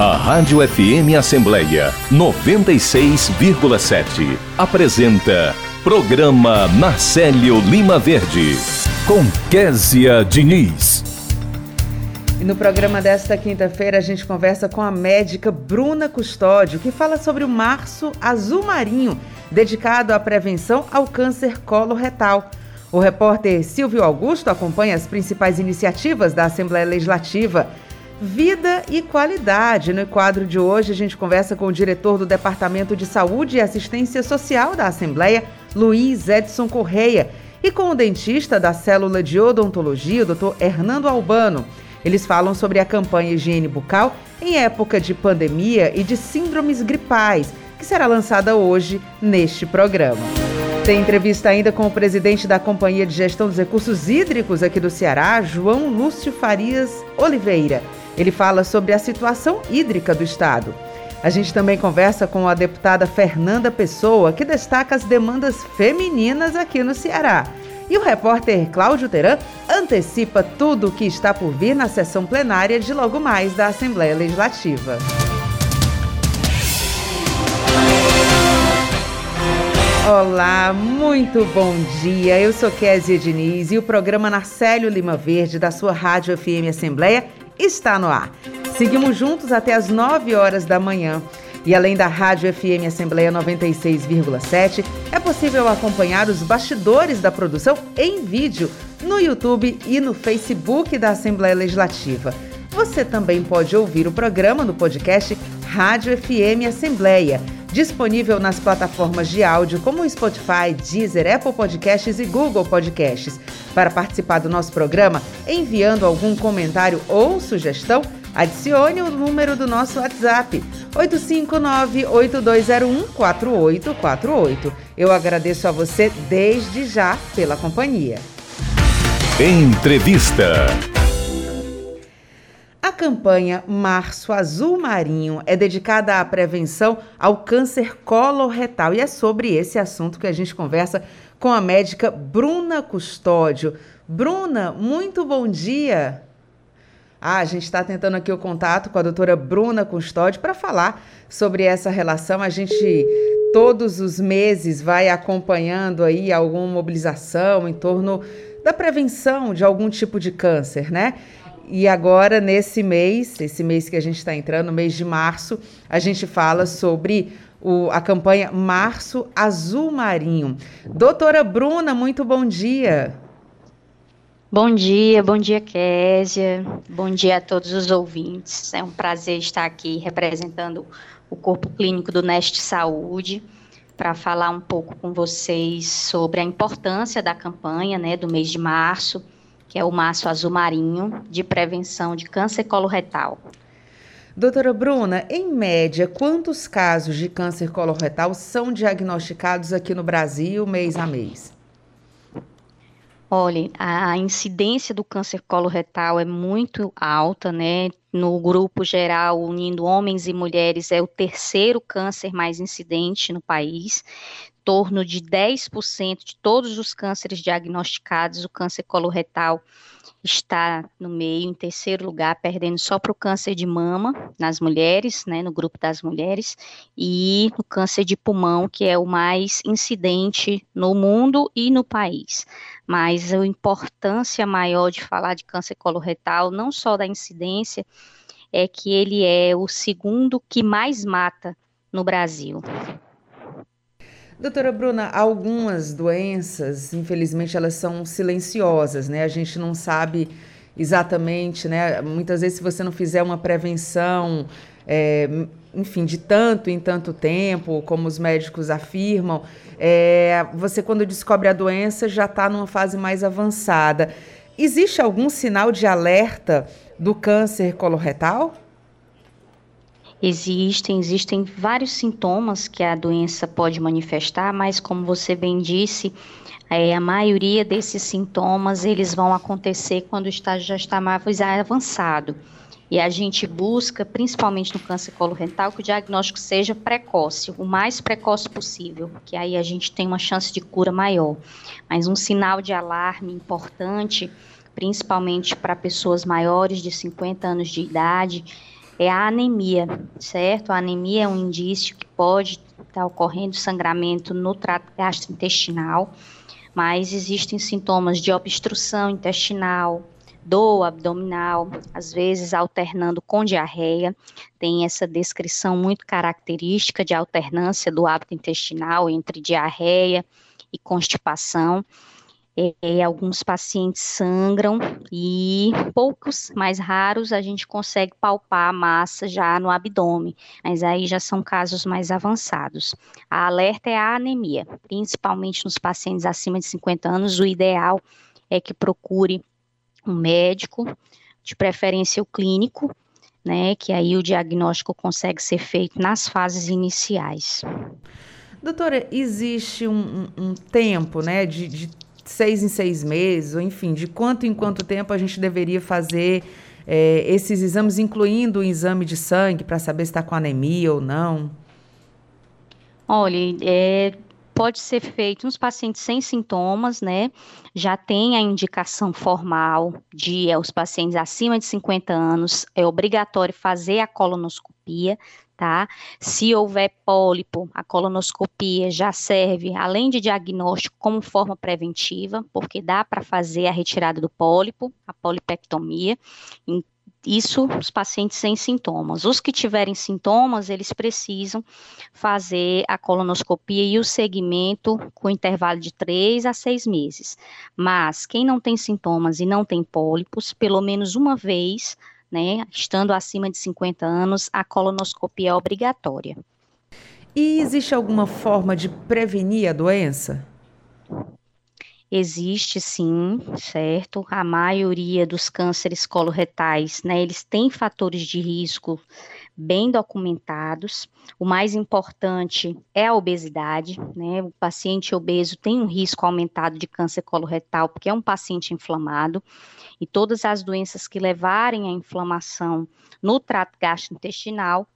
A Rádio FM Assembleia 96,7 apresenta Programa Marcelo Lima Verde com Késia Diniz. E no programa desta quinta-feira a gente conversa com a médica Bruna Custódio, que fala sobre o Março Azul Marinho, dedicado à prevenção ao câncer coloretal. O repórter Silvio Augusto acompanha as principais iniciativas da Assembleia Legislativa Vida e qualidade. No quadro de hoje, a gente conversa com o diretor do Departamento de Saúde e Assistência Social da Assembleia, Luiz Edson Correia, e com o dentista da célula de odontologia, o Dr. Hernando Albano. Eles falam sobre a campanha Higiene Bucal em época de pandemia e de síndromes gripais, que será lançada hoje neste programa. Tem entrevista ainda com o presidente da Companhia de Gestão dos Recursos Hídricos aqui do Ceará, João Lúcio Farias Oliveira. Ele fala sobre a situação hídrica do estado. A gente também conversa com a deputada Fernanda Pessoa, que destaca as demandas femininas aqui no Ceará. E o repórter Cláudio Teran antecipa tudo o que está por vir na sessão plenária de logo mais da Assembleia Legislativa. Olá, muito bom dia. Eu sou Kézia Diniz e o programa Narcélio Lima Verde da sua Rádio FM Assembleia está no ar. Seguimos juntos até as 9 horas da manhã. E além da Rádio FM Assembleia 96,7, é possível acompanhar os bastidores da produção em vídeo no YouTube e no Facebook da Assembleia Legislativa. Você também pode ouvir o programa no podcast Rádio FM Assembleia disponível nas plataformas de áudio como Spotify, Deezer, Apple Podcasts e Google Podcasts. Para participar do nosso programa, enviando algum comentário ou sugestão, adicione o número do nosso WhatsApp, 859-8201-4848. Eu agradeço a você desde já pela companhia. Entrevista. A campanha Março Azul Marinho é dedicada à prevenção ao câncer coloretal e é sobre esse assunto que a gente conversa com a médica Bruna Custódio. Bruna, muito bom dia. Ah, a gente está tentando aqui o contato com a doutora Bruna Custódio para falar sobre essa relação. A gente todos os meses vai acompanhando aí alguma mobilização em torno da prevenção de algum tipo de câncer, né? E agora, nesse mês, esse mês que a gente está entrando, mês de março, a gente fala sobre o, a campanha Março Azul Marinho. Doutora Bruna, muito bom dia. Bom dia, bom dia, Késia. Bom dia a todos os ouvintes. É um prazer estar aqui representando o Corpo Clínico do Neste Saúde para falar um pouco com vocês sobre a importância da campanha né, do mês de março que é o maço azul marinho de prevenção de câncer coloretal. Doutora Bruna, em média, quantos casos de câncer coloretal são diagnosticados aqui no Brasil mês a mês? Olha, a incidência do câncer coloretal é muito alta, né? No grupo geral, unindo homens e mulheres, é o terceiro câncer mais incidente no país torno de 10% de todos os cânceres diagnosticados, o câncer coloretal está no meio, em terceiro lugar, perdendo só para o câncer de mama nas mulheres, né, no grupo das mulheres, e o câncer de pulmão, que é o mais incidente no mundo e no país. Mas a importância maior de falar de câncer coloretal, não só da incidência, é que ele é o segundo que mais mata no Brasil. Doutora Bruna, algumas doenças, infelizmente, elas são silenciosas, né? A gente não sabe exatamente, né? Muitas vezes, se você não fizer uma prevenção, é, enfim, de tanto em tanto tempo, como os médicos afirmam, é, você, quando descobre a doença, já está numa fase mais avançada. Existe algum sinal de alerta do câncer coloretal? Existem, existem vários sintomas que a doença pode manifestar, mas como você bem disse, é, a maioria desses sintomas eles vão acontecer quando o estágio já está mais avançado. E a gente busca, principalmente no câncer coloretal, que o diagnóstico seja precoce, o mais precoce possível, que aí a gente tem uma chance de cura maior. Mas um sinal de alarme importante, principalmente para pessoas maiores de 50 anos de idade, é a anemia, certo? A anemia é um indício que pode estar ocorrendo sangramento no trato gastrointestinal, mas existem sintomas de obstrução intestinal, dor abdominal, às vezes alternando com diarreia. Tem essa descrição muito característica de alternância do hábito intestinal entre diarreia e constipação. É, alguns pacientes sangram e poucos, mais raros, a gente consegue palpar a massa já no abdômen, mas aí já são casos mais avançados. A alerta é a anemia, principalmente nos pacientes acima de 50 anos, o ideal é que procure um médico, de preferência o clínico, né, que aí o diagnóstico consegue ser feito nas fases iniciais. Doutora, existe um, um, tempo, né, de, de seis em seis meses, ou enfim, de quanto em quanto tempo a gente deveria fazer é, esses exames, incluindo o exame de sangue, para saber se está com anemia ou não? Olha, é, pode ser feito nos pacientes sem sintomas, né? Já tem a indicação formal de é, os pacientes acima de 50 anos, é obrigatório fazer a colonoscopia, tá? Se houver pólipo, a colonoscopia já serve, além de diagnóstico, como forma preventiva, porque dá para fazer a retirada do pólipo, a polipectomia. Isso os pacientes sem sintomas. Os que tiverem sintomas, eles precisam fazer a colonoscopia e o segmento com intervalo de 3 a 6 meses. Mas quem não tem sintomas e não tem pólipos, pelo menos uma vez né? Estando acima de 50 anos, a colonoscopia é obrigatória. E existe alguma forma de prevenir a doença? Existe sim, certo? A maioria dos cânceres coloretais, né, eles têm fatores de risco bem documentados. O mais importante é a obesidade, né? O paciente obeso tem um risco aumentado de câncer coloretal porque é um paciente inflamado e todas as doenças que levarem à inflamação no trato gastrointestinal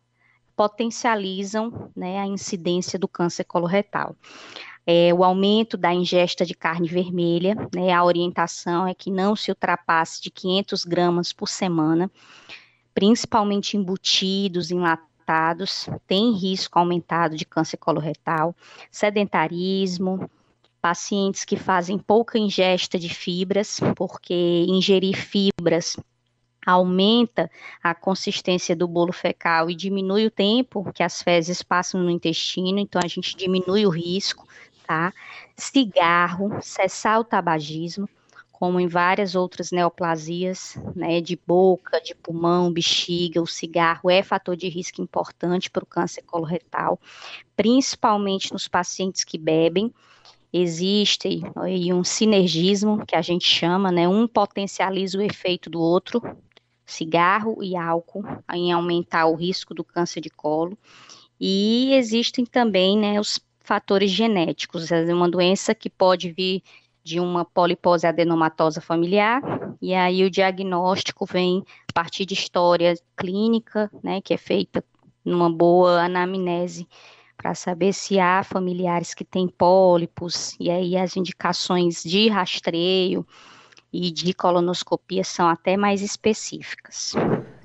potencializam né, a incidência do câncer coloretal é, o aumento da ingesta de carne vermelha, né, a orientação é que não se ultrapasse de 500 gramas por semana, principalmente embutidos, enlatados, tem risco aumentado de câncer coloretal, sedentarismo, pacientes que fazem pouca ingesta de fibras, porque ingerir fibras aumenta a consistência do bolo fecal e diminui o tempo que as fezes passam no intestino, então a gente diminui o risco tá? Cigarro, cessar o tabagismo, como em várias outras neoplasias, né, de boca, de pulmão, bexiga, o cigarro é fator de risco importante para o câncer coloretal, principalmente nos pacientes que bebem. Existe aí um sinergismo que a gente chama, né, um potencializa o efeito do outro, cigarro e álcool, em aumentar o risco do câncer de colo. E existem também, né, os fatores genéticos. É uma doença que pode vir de uma polipose adenomatosa familiar, e aí o diagnóstico vem a partir de história clínica, né, que é feita numa boa anamnese para saber se há familiares que têm pólipos, e aí as indicações de rastreio e de colonoscopia são até mais específicas.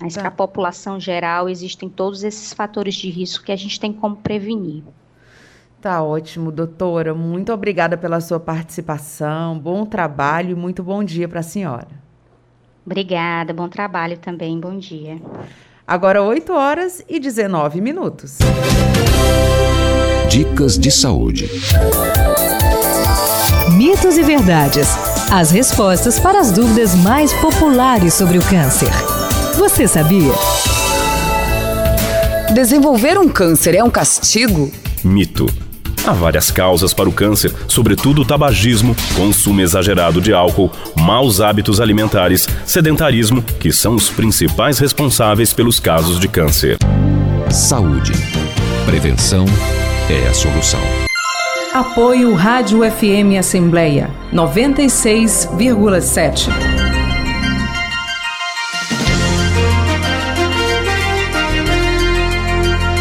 Mas tá. para a população geral existem todos esses fatores de risco que a gente tem como prevenir. Tá ótimo, doutora. Muito obrigada pela sua participação. Bom trabalho e muito bom dia para a senhora. Obrigada, bom trabalho também. Bom dia. Agora 8 horas e 19 minutos. Dicas de saúde. Mitos e verdades. As respostas para as dúvidas mais populares sobre o câncer. Você sabia? Desenvolver um câncer é um castigo? Mito. Há várias causas para o câncer, sobretudo o tabagismo, consumo exagerado de álcool, maus hábitos alimentares, sedentarismo, que são os principais responsáveis pelos casos de câncer. Saúde. Prevenção é a solução. Apoio Rádio FM Assembleia 96,7.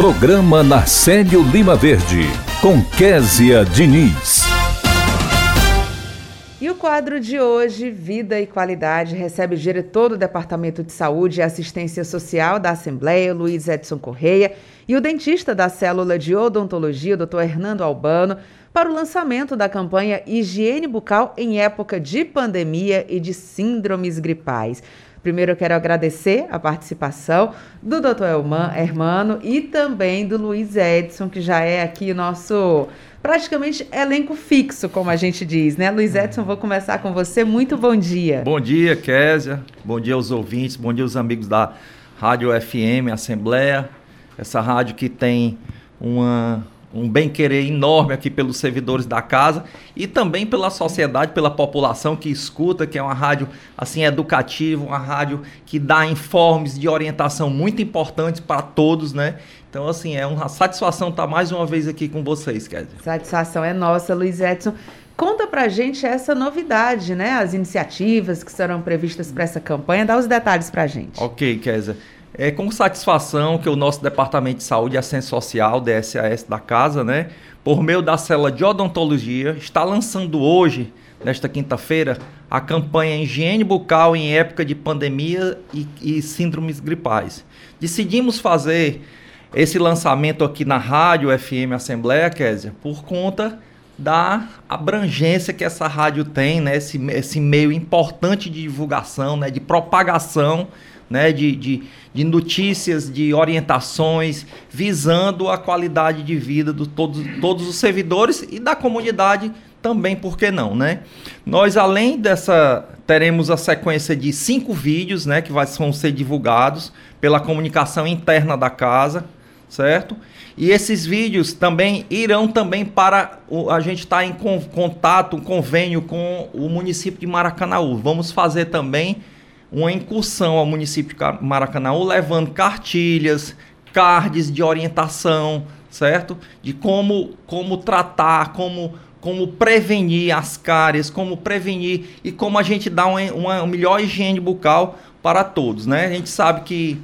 Programa Narcélio Lima Verde, com Késia Diniz. E o quadro de hoje, Vida e Qualidade, recebe o diretor do Departamento de Saúde e Assistência Social da Assembleia, Luiz Edson Correia, e o dentista da Célula de Odontologia, Dr. Hernando Albano, para o lançamento da campanha Higiene Bucal em época de pandemia e de síndromes gripais. Primeiro eu quero agradecer a participação do Dr. Elman Hermano e também do Luiz Edson, que já é aqui o nosso praticamente elenco fixo, como a gente diz, né? Luiz Edson, vou começar com você. Muito bom dia. Bom dia, Késia. Bom dia aos ouvintes, bom dia aos amigos da Rádio FM Assembleia essa rádio que tem uma, um bem-querer enorme aqui pelos servidores da casa e também pela sociedade, pela população que escuta, que é uma rádio assim educativa, uma rádio que dá informes de orientação muito importantes para todos, né? Então, assim, é uma satisfação estar mais uma vez aqui com vocês, Kézia. Satisfação é nossa, Luiz Edson. Conta pra gente essa novidade, né? As iniciativas que serão previstas para essa campanha. Dá os detalhes pra gente. Ok, Kézia. É com satisfação que o nosso Departamento de Saúde e Assistência Social, DSAS da Casa, né, por meio da célula de odontologia, está lançando hoje, nesta quinta-feira, a campanha Higiene Bucal em época de pandemia e, e síndromes gripais. Decidimos fazer esse lançamento aqui na Rádio FM Assembleia, Késia, por conta da abrangência que essa rádio tem, né? esse, esse meio importante de divulgação, né? de propagação né, de, de, de, notícias, de orientações, visando a qualidade de vida de todos, todos os servidores e da comunidade também, por que não, né? Nós, além dessa, teremos a sequência de cinco vídeos, né, que vão ser divulgados pela comunicação interna da casa, certo? E esses vídeos também irão também para o, a gente estar tá em contato, um convênio com o município de Maracanaú. Vamos fazer também uma incursão ao município de Maracanã, levando cartilhas, cards de orientação, certo? De como, como tratar, como, como prevenir as cáries, como prevenir e como a gente dá uma, uma melhor higiene bucal para todos, né? A gente sabe que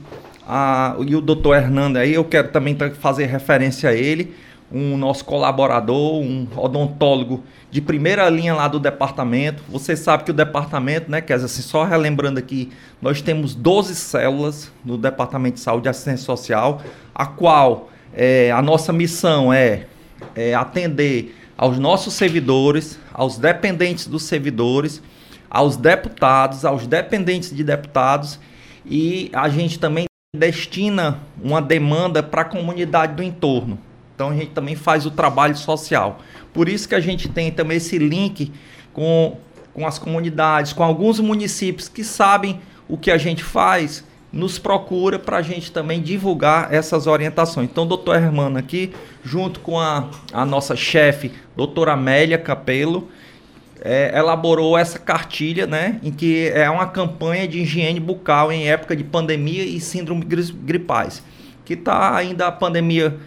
a, e o doutor Hernando aí, eu quero também fazer referência a ele, um nosso colaborador, um odontólogo de primeira linha lá do departamento. Você sabe que o departamento, né, Kézia, assim, só relembrando aqui, nós temos 12 células no Departamento de Saúde e Assistência Social, a qual é, a nossa missão é, é atender aos nossos servidores, aos dependentes dos servidores, aos deputados, aos dependentes de deputados e a gente também destina uma demanda para a comunidade do entorno. Então a gente também faz o trabalho social. Por isso que a gente tem também esse link com, com as comunidades, com alguns municípios que sabem o que a gente faz, nos procura para a gente também divulgar essas orientações. Então, doutor Hermano aqui, junto com a, a nossa chefe, doutora Amélia Capelo, é, elaborou essa cartilha, né, em que é uma campanha de higiene bucal em época de pandemia e síndrome gripais, que está ainda a pandemia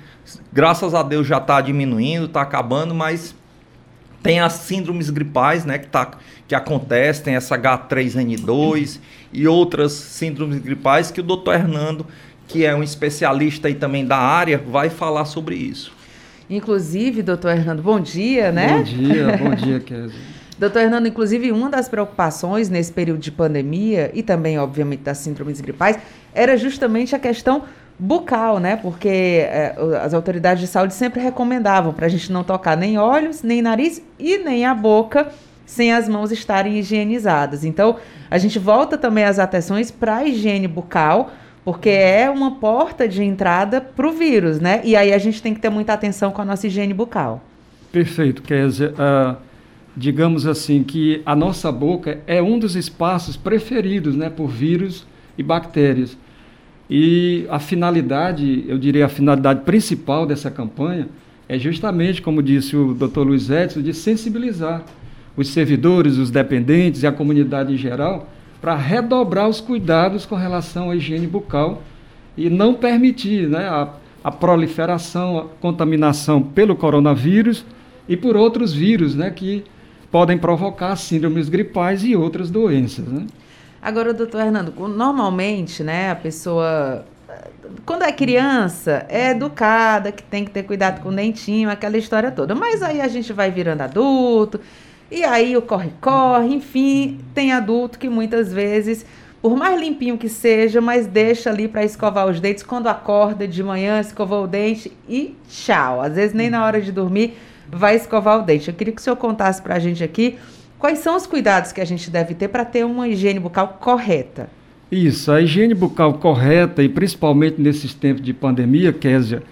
graças a Deus já está diminuindo, está acabando, mas tem as síndromes gripais, né, que, tá, que acontecem, tem essa H3N2 e outras síndromes gripais que o doutor Hernando que é um especialista e também da área, vai falar sobre isso. Inclusive, doutor Hernando, bom dia, né? Bom dia, bom dia, Kézia. Doutor Hernando, inclusive, uma das preocupações nesse período de pandemia e também, obviamente, das síndromes gripais era justamente a questão bucal, né? Porque é, as autoridades de saúde sempre recomendavam para a gente não tocar nem olhos, nem nariz e nem a boca sem as mãos estarem higienizadas. Então, a gente volta também as atenções para a higiene bucal, porque é uma porta de entrada para o vírus, né? E aí a gente tem que ter muita atenção com a nossa higiene bucal. Perfeito, Kézia. Uh, digamos assim que a nossa boca é um dos espaços preferidos né, por vírus e bactérias. E a finalidade, eu diria a finalidade principal dessa campanha é justamente, como disse o Dr. Luiz Edson, de sensibilizar os servidores, os dependentes e a comunidade em geral para redobrar os cuidados com relação à higiene bucal e não permitir né, a, a proliferação, a contaminação pelo coronavírus e por outros vírus né, que podem provocar síndromes gripais e outras doenças. Né? Agora, doutor Hernando, normalmente né, a pessoa quando é criança, é educada, que tem que ter cuidado com o dentinho, aquela história toda. Mas aí a gente vai virando adulto, e aí o corre-corre, enfim, tem adulto que muitas vezes, por mais limpinho que seja, mas deixa ali para escovar os dentes quando acorda de manhã, escovou o dente e tchau. Às vezes nem na hora de dormir vai escovar o dente. Eu queria que o senhor contasse para a gente aqui quais são os cuidados que a gente deve ter para ter uma higiene bucal correta. Isso, a higiene bucal correta e principalmente nesses tempos de pandemia, Késia,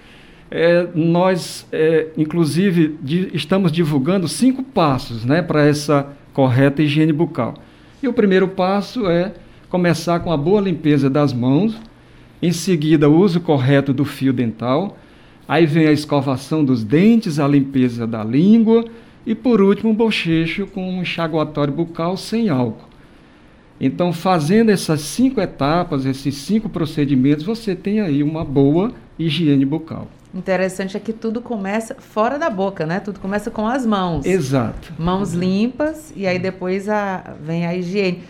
é, nós, é, inclusive, di, estamos divulgando cinco passos né, para essa correta higiene bucal. E o primeiro passo é começar com a boa limpeza das mãos, em seguida, o uso correto do fio dental, aí vem a escovação dos dentes, a limpeza da língua e, por último, um bochecho com um enxaguatório bucal sem álcool. Então, fazendo essas cinco etapas, esses cinco procedimentos, você tem aí uma boa higiene bucal. Interessante é que tudo começa fora da boca, né? Tudo começa com as mãos. Exato. Mãos limpas e aí depois a, vem a higiene.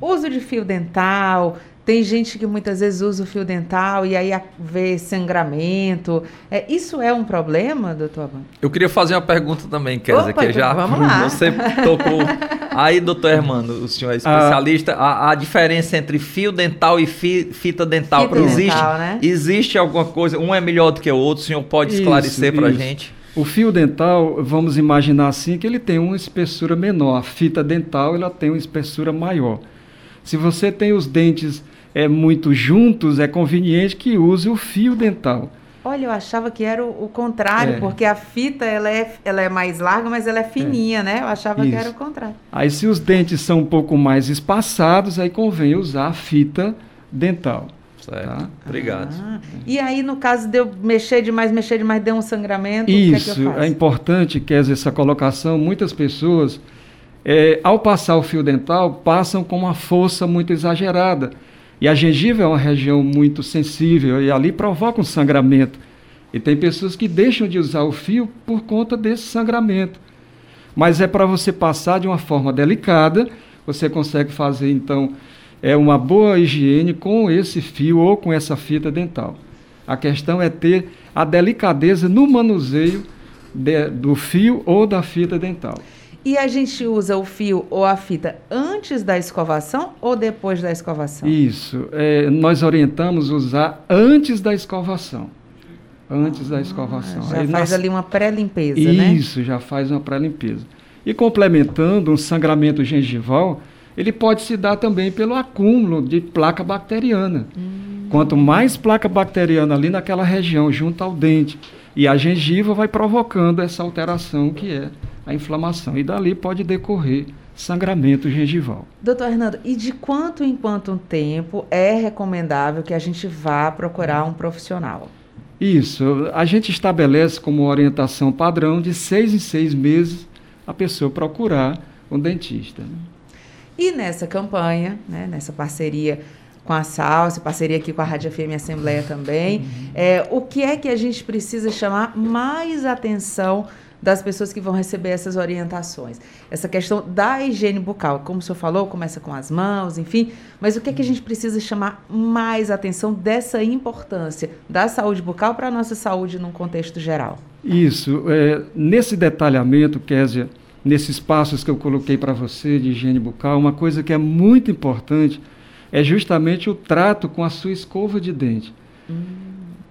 Uso de fio dental, tem gente que muitas vezes usa o fio dental e aí vê sangramento. É, isso é um problema, doutor? Eu queria fazer uma pergunta também, Kézia, que já vamos lá. você tocou. Aí, doutor Hermano, o senhor é especialista, ah. a, a, diferença entre fio dental e fi, fita dental, fita existe, dental, né? existe alguma coisa, um é melhor do que o outro, o senhor pode esclarecer para a gente? O fio dental, vamos imaginar assim, que ele tem uma espessura menor. A fita dental, ela tem uma espessura maior. Se você tem os dentes é, muito juntos, é conveniente que use o fio dental. Olha, eu achava que era o, o contrário, é. porque a fita ela é, ela é mais larga, mas ela é fininha, é. né? Eu achava Isso. que era o contrário. Aí, se os dentes são um pouco mais espaçados, aí convém usar a fita dental. Certo. Tá? Obrigado. Ah, e aí, no caso de eu mexer demais, mexer demais, deu um sangramento, Isso, que é, que é importante, que essa colocação, muitas pessoas, é, ao passar o fio dental, passam com uma força muito exagerada e a gengiva é uma região muito sensível e ali provoca um sangramento. E tem pessoas que deixam de usar o fio por conta desse sangramento. Mas é para você passar de uma forma delicada, você consegue fazer então é uma boa higiene com esse fio ou com essa fita dental. A questão é ter a delicadeza no manuseio de, do fio ou da fita dental. E a gente usa o fio ou a fita antes da escovação ou depois da escovação? Isso. É, nós orientamos usar antes da escovação. Antes ah, da escovação. Já Aí faz nós... ali uma pré-limpeza, né? Isso, já faz uma pré-limpeza. E complementando, um sangramento gengival, ele pode se dar também pelo acúmulo de placa bacteriana. Hum. Quanto mais placa bacteriana ali naquela região, junto ao dente, e a gengiva vai provocando essa alteração que é a inflamação. E dali pode decorrer sangramento gengival. Doutor Hernando, e de quanto em quanto tempo é recomendável que a gente vá procurar um profissional? Isso, a gente estabelece como orientação padrão de seis em seis meses a pessoa procurar um dentista. E nessa campanha, né, nessa parceria com a Salsa, parceria aqui com a Rádio FM Assembleia também, uhum. é, o que é que a gente precisa chamar mais atenção das pessoas que vão receber essas orientações. Essa questão da higiene bucal, como o senhor falou, começa com as mãos, enfim, mas o que, é que a gente precisa chamar mais atenção dessa importância da saúde bucal para a nossa saúde num contexto geral? Isso. É, nesse detalhamento, Késia, nesses passos que eu coloquei para você de higiene bucal, uma coisa que é muito importante é justamente o trato com a sua escova de dente. Hum.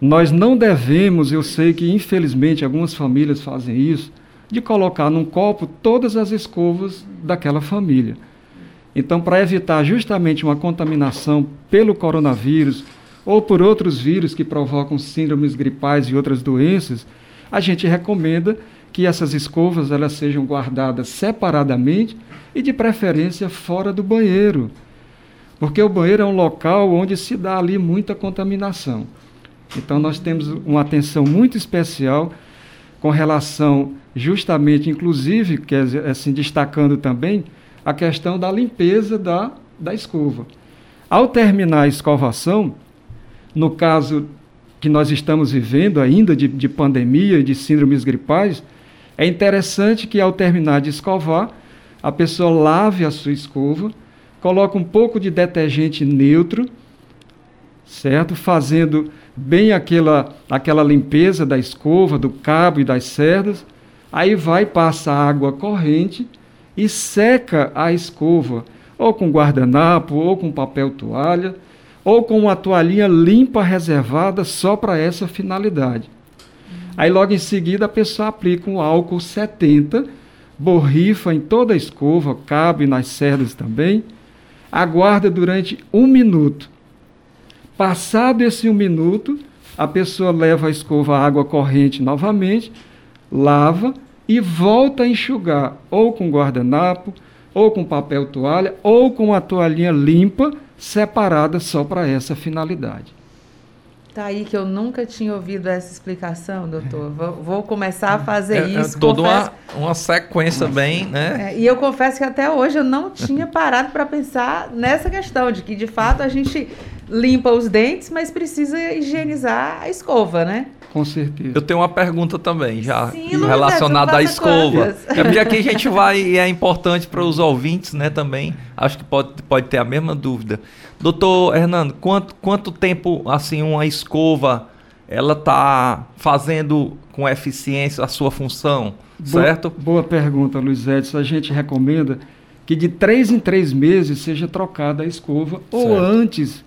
Nós não devemos, eu sei que infelizmente algumas famílias fazem isso, de colocar num copo todas as escovas daquela família. Então, para evitar justamente uma contaminação pelo coronavírus ou por outros vírus que provocam síndromes gripais e outras doenças, a gente recomenda que essas escovas elas sejam guardadas separadamente e de preferência fora do banheiro. Porque o banheiro é um local onde se dá ali muita contaminação. Então nós temos uma atenção muito especial com relação justamente, inclusive, que é, assim, destacando também a questão da limpeza da, da escova. Ao terminar a escovação, no caso que nós estamos vivendo ainda de, de pandemia e de síndromes gripais, é interessante que ao terminar de escovar, a pessoa lave a sua escova, coloque um pouco de detergente neutro, certo? Fazendo bem aquela, aquela limpeza da escova, do cabo e das cerdas. Aí vai, passa água corrente e seca a escova, ou com guardanapo, ou com papel toalha, ou com uma toalhinha limpa reservada só para essa finalidade. Aí logo em seguida a pessoa aplica um álcool 70, borrifa em toda a escova, cabe nas cerdas também, aguarda durante um minuto. Passado esse um minuto, a pessoa leva a escova à água corrente novamente, lava e volta a enxugar, ou com guardanapo, ou com papel toalha, ou com a toalhinha limpa, separada só para essa finalidade. Tá aí que eu nunca tinha ouvido essa explicação, doutor. Vou, vou começar a fazer é, isso. É toda uma, uma sequência Nossa. bem, né? É, e eu confesso que até hoje eu não tinha parado para pensar nessa questão de que de fato a gente limpa os dentes, mas precisa higienizar a escova, né? Com certeza. Eu tenho uma pergunta também, já Sim, relacionada à escova. É porque aqui a gente vai, e é importante para os ouvintes, né, também. Acho que pode, pode ter a mesma dúvida. Doutor Hernando, quanto, quanto tempo, assim, uma escova, ela está fazendo com eficiência a sua função, boa, certo? Boa pergunta, Luiz Edson. A gente recomenda que de três em três meses seja trocada a escova, certo. ou antes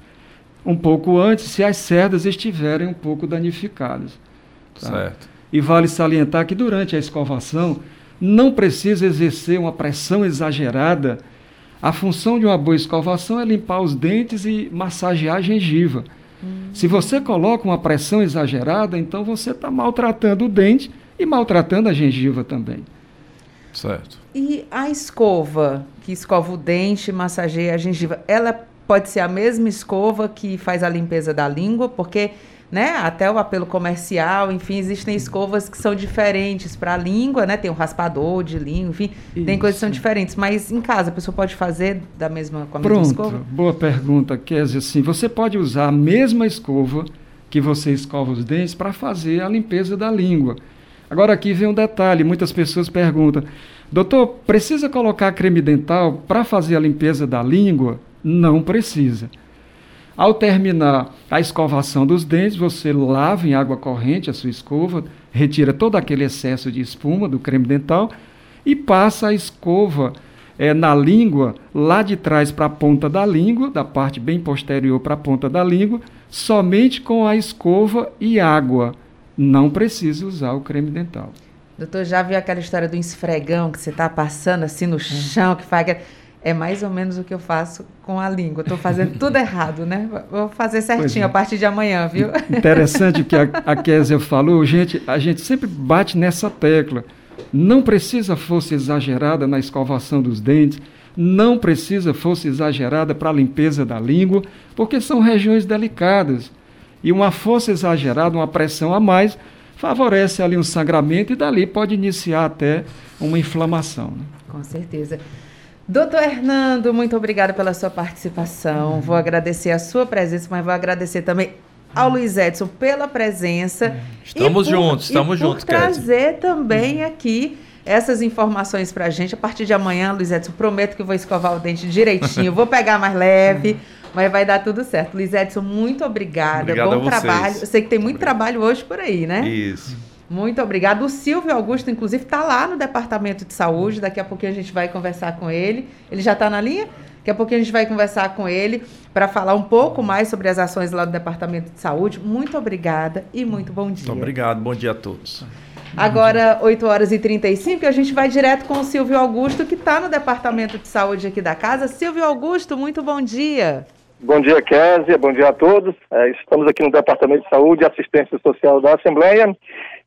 um pouco antes, se as cerdas estiverem um pouco danificadas. Tá? Certo. E vale salientar que durante a escovação não precisa exercer uma pressão exagerada. A função de uma boa escovação é limpar os dentes e massagear a gengiva. Hum. Se você coloca uma pressão exagerada, então você está maltratando o dente e maltratando a gengiva também. Certo. E a escova, que escova o dente, massageia a gengiva, ela pode ser a mesma escova que faz a limpeza da língua, porque né, até o apelo comercial, enfim, existem escovas que são diferentes para a língua, né? Tem um raspador de língua, enfim, Isso. tem coisas que são diferentes, mas em casa a pessoa pode fazer da mesma com a Pronto, mesma escova? Boa pergunta, Kézia. Assim, você pode usar a mesma escova que você escova os dentes para fazer a limpeza da língua. Agora aqui vem um detalhe, muitas pessoas perguntam: "Doutor, precisa colocar creme dental para fazer a limpeza da língua?" Não precisa. Ao terminar a escovação dos dentes, você lava em água corrente a sua escova, retira todo aquele excesso de espuma do creme dental e passa a escova é, na língua, lá de trás para a ponta da língua, da parte bem posterior para a ponta da língua, somente com a escova e água. Não precisa usar o creme dental. Doutor, já viu aquela história do esfregão que você está passando assim no chão, que faz é mais ou menos o que eu faço com a língua. Estou fazendo tudo errado, né? Vou fazer certinho é. a partir de amanhã, viu? Interessante o que a, a Kézia falou. Gente, a gente sempre bate nessa tecla. Não precisa força exagerada na escovação dos dentes, não precisa força exagerada para a limpeza da língua, porque são regiões delicadas. E uma força exagerada, uma pressão a mais, favorece ali um sangramento e dali pode iniciar até uma inflamação. Né? Com certeza. Doutor Hernando, muito obrigada pela sua participação. Vou agradecer a sua presença, mas vou agradecer também ao Luiz Edson pela presença. Estamos por, juntos, estamos juntos, por trazer também aqui essas informações para a gente. A partir de amanhã, Luiz Edson, prometo que vou escovar o dente direitinho, vou pegar mais leve. Mas vai dar tudo certo. Luiz Edson, muito obrigada. Obrigado Bom trabalho. Eu sei que tem muito trabalho hoje por aí, né? Isso. Muito obrigado. O Silvio Augusto, inclusive, está lá no Departamento de Saúde. Daqui a pouquinho a gente vai conversar com ele. Ele já está na linha? Daqui a pouquinho a gente vai conversar com ele para falar um pouco mais sobre as ações lá do Departamento de Saúde. Muito obrigada e muito bom dia. Muito obrigado. Bom dia a todos. Agora, 8 horas e 35, a gente vai direto com o Silvio Augusto, que está no Departamento de Saúde aqui da casa. Silvio Augusto, muito bom dia. Bom dia, Kézia. Bom dia a todos. É, estamos aqui no Departamento de Saúde e Assistência Social da Assembleia,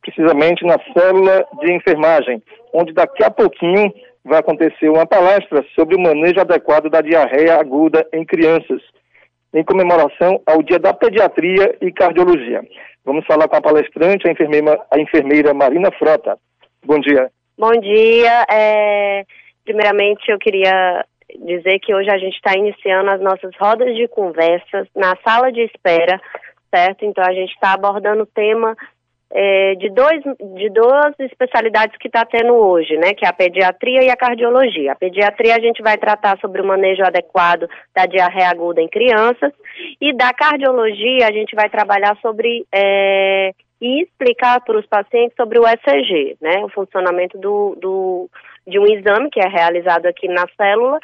precisamente na célula de enfermagem, onde daqui a pouquinho vai acontecer uma palestra sobre o manejo adequado da diarreia aguda em crianças, em comemoração ao Dia da Pediatria e Cardiologia. Vamos falar com a palestrante, a enfermeira, a enfermeira Marina Frota. Bom dia. Bom dia. É... Primeiramente, eu queria dizer que hoje a gente está iniciando as nossas rodas de conversas na sala de espera, certo? Então a gente está abordando o tema é, de, dois, de duas especialidades que está tendo hoje, né? Que é a pediatria e a cardiologia. A pediatria a gente vai tratar sobre o manejo adequado da diarreia aguda em crianças e da cardiologia a gente vai trabalhar sobre é, e explicar para os pacientes sobre o ECG, né? O funcionamento do, do de um exame que é realizado aqui na célula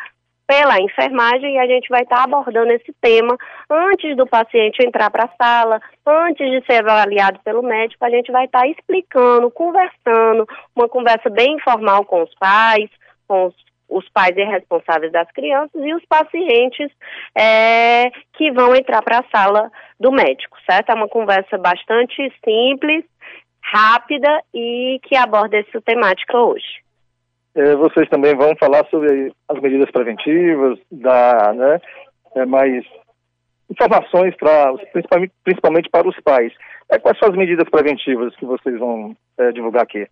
pela enfermagem e a gente vai estar tá abordando esse tema antes do paciente entrar para a sala, antes de ser avaliado pelo médico, a gente vai estar tá explicando, conversando, uma conversa bem informal com os pais, com os, os pais responsáveis das crianças e os pacientes é, que vão entrar para a sala do médico, certo? É uma conversa bastante simples, rápida e que aborda essa temática hoje. É, vocês também vão falar sobre as medidas preventivas, dar né, é, mais informações para principalmente, principalmente para os pais. É, quais são as medidas preventivas que vocês vão é, divulgar aqui?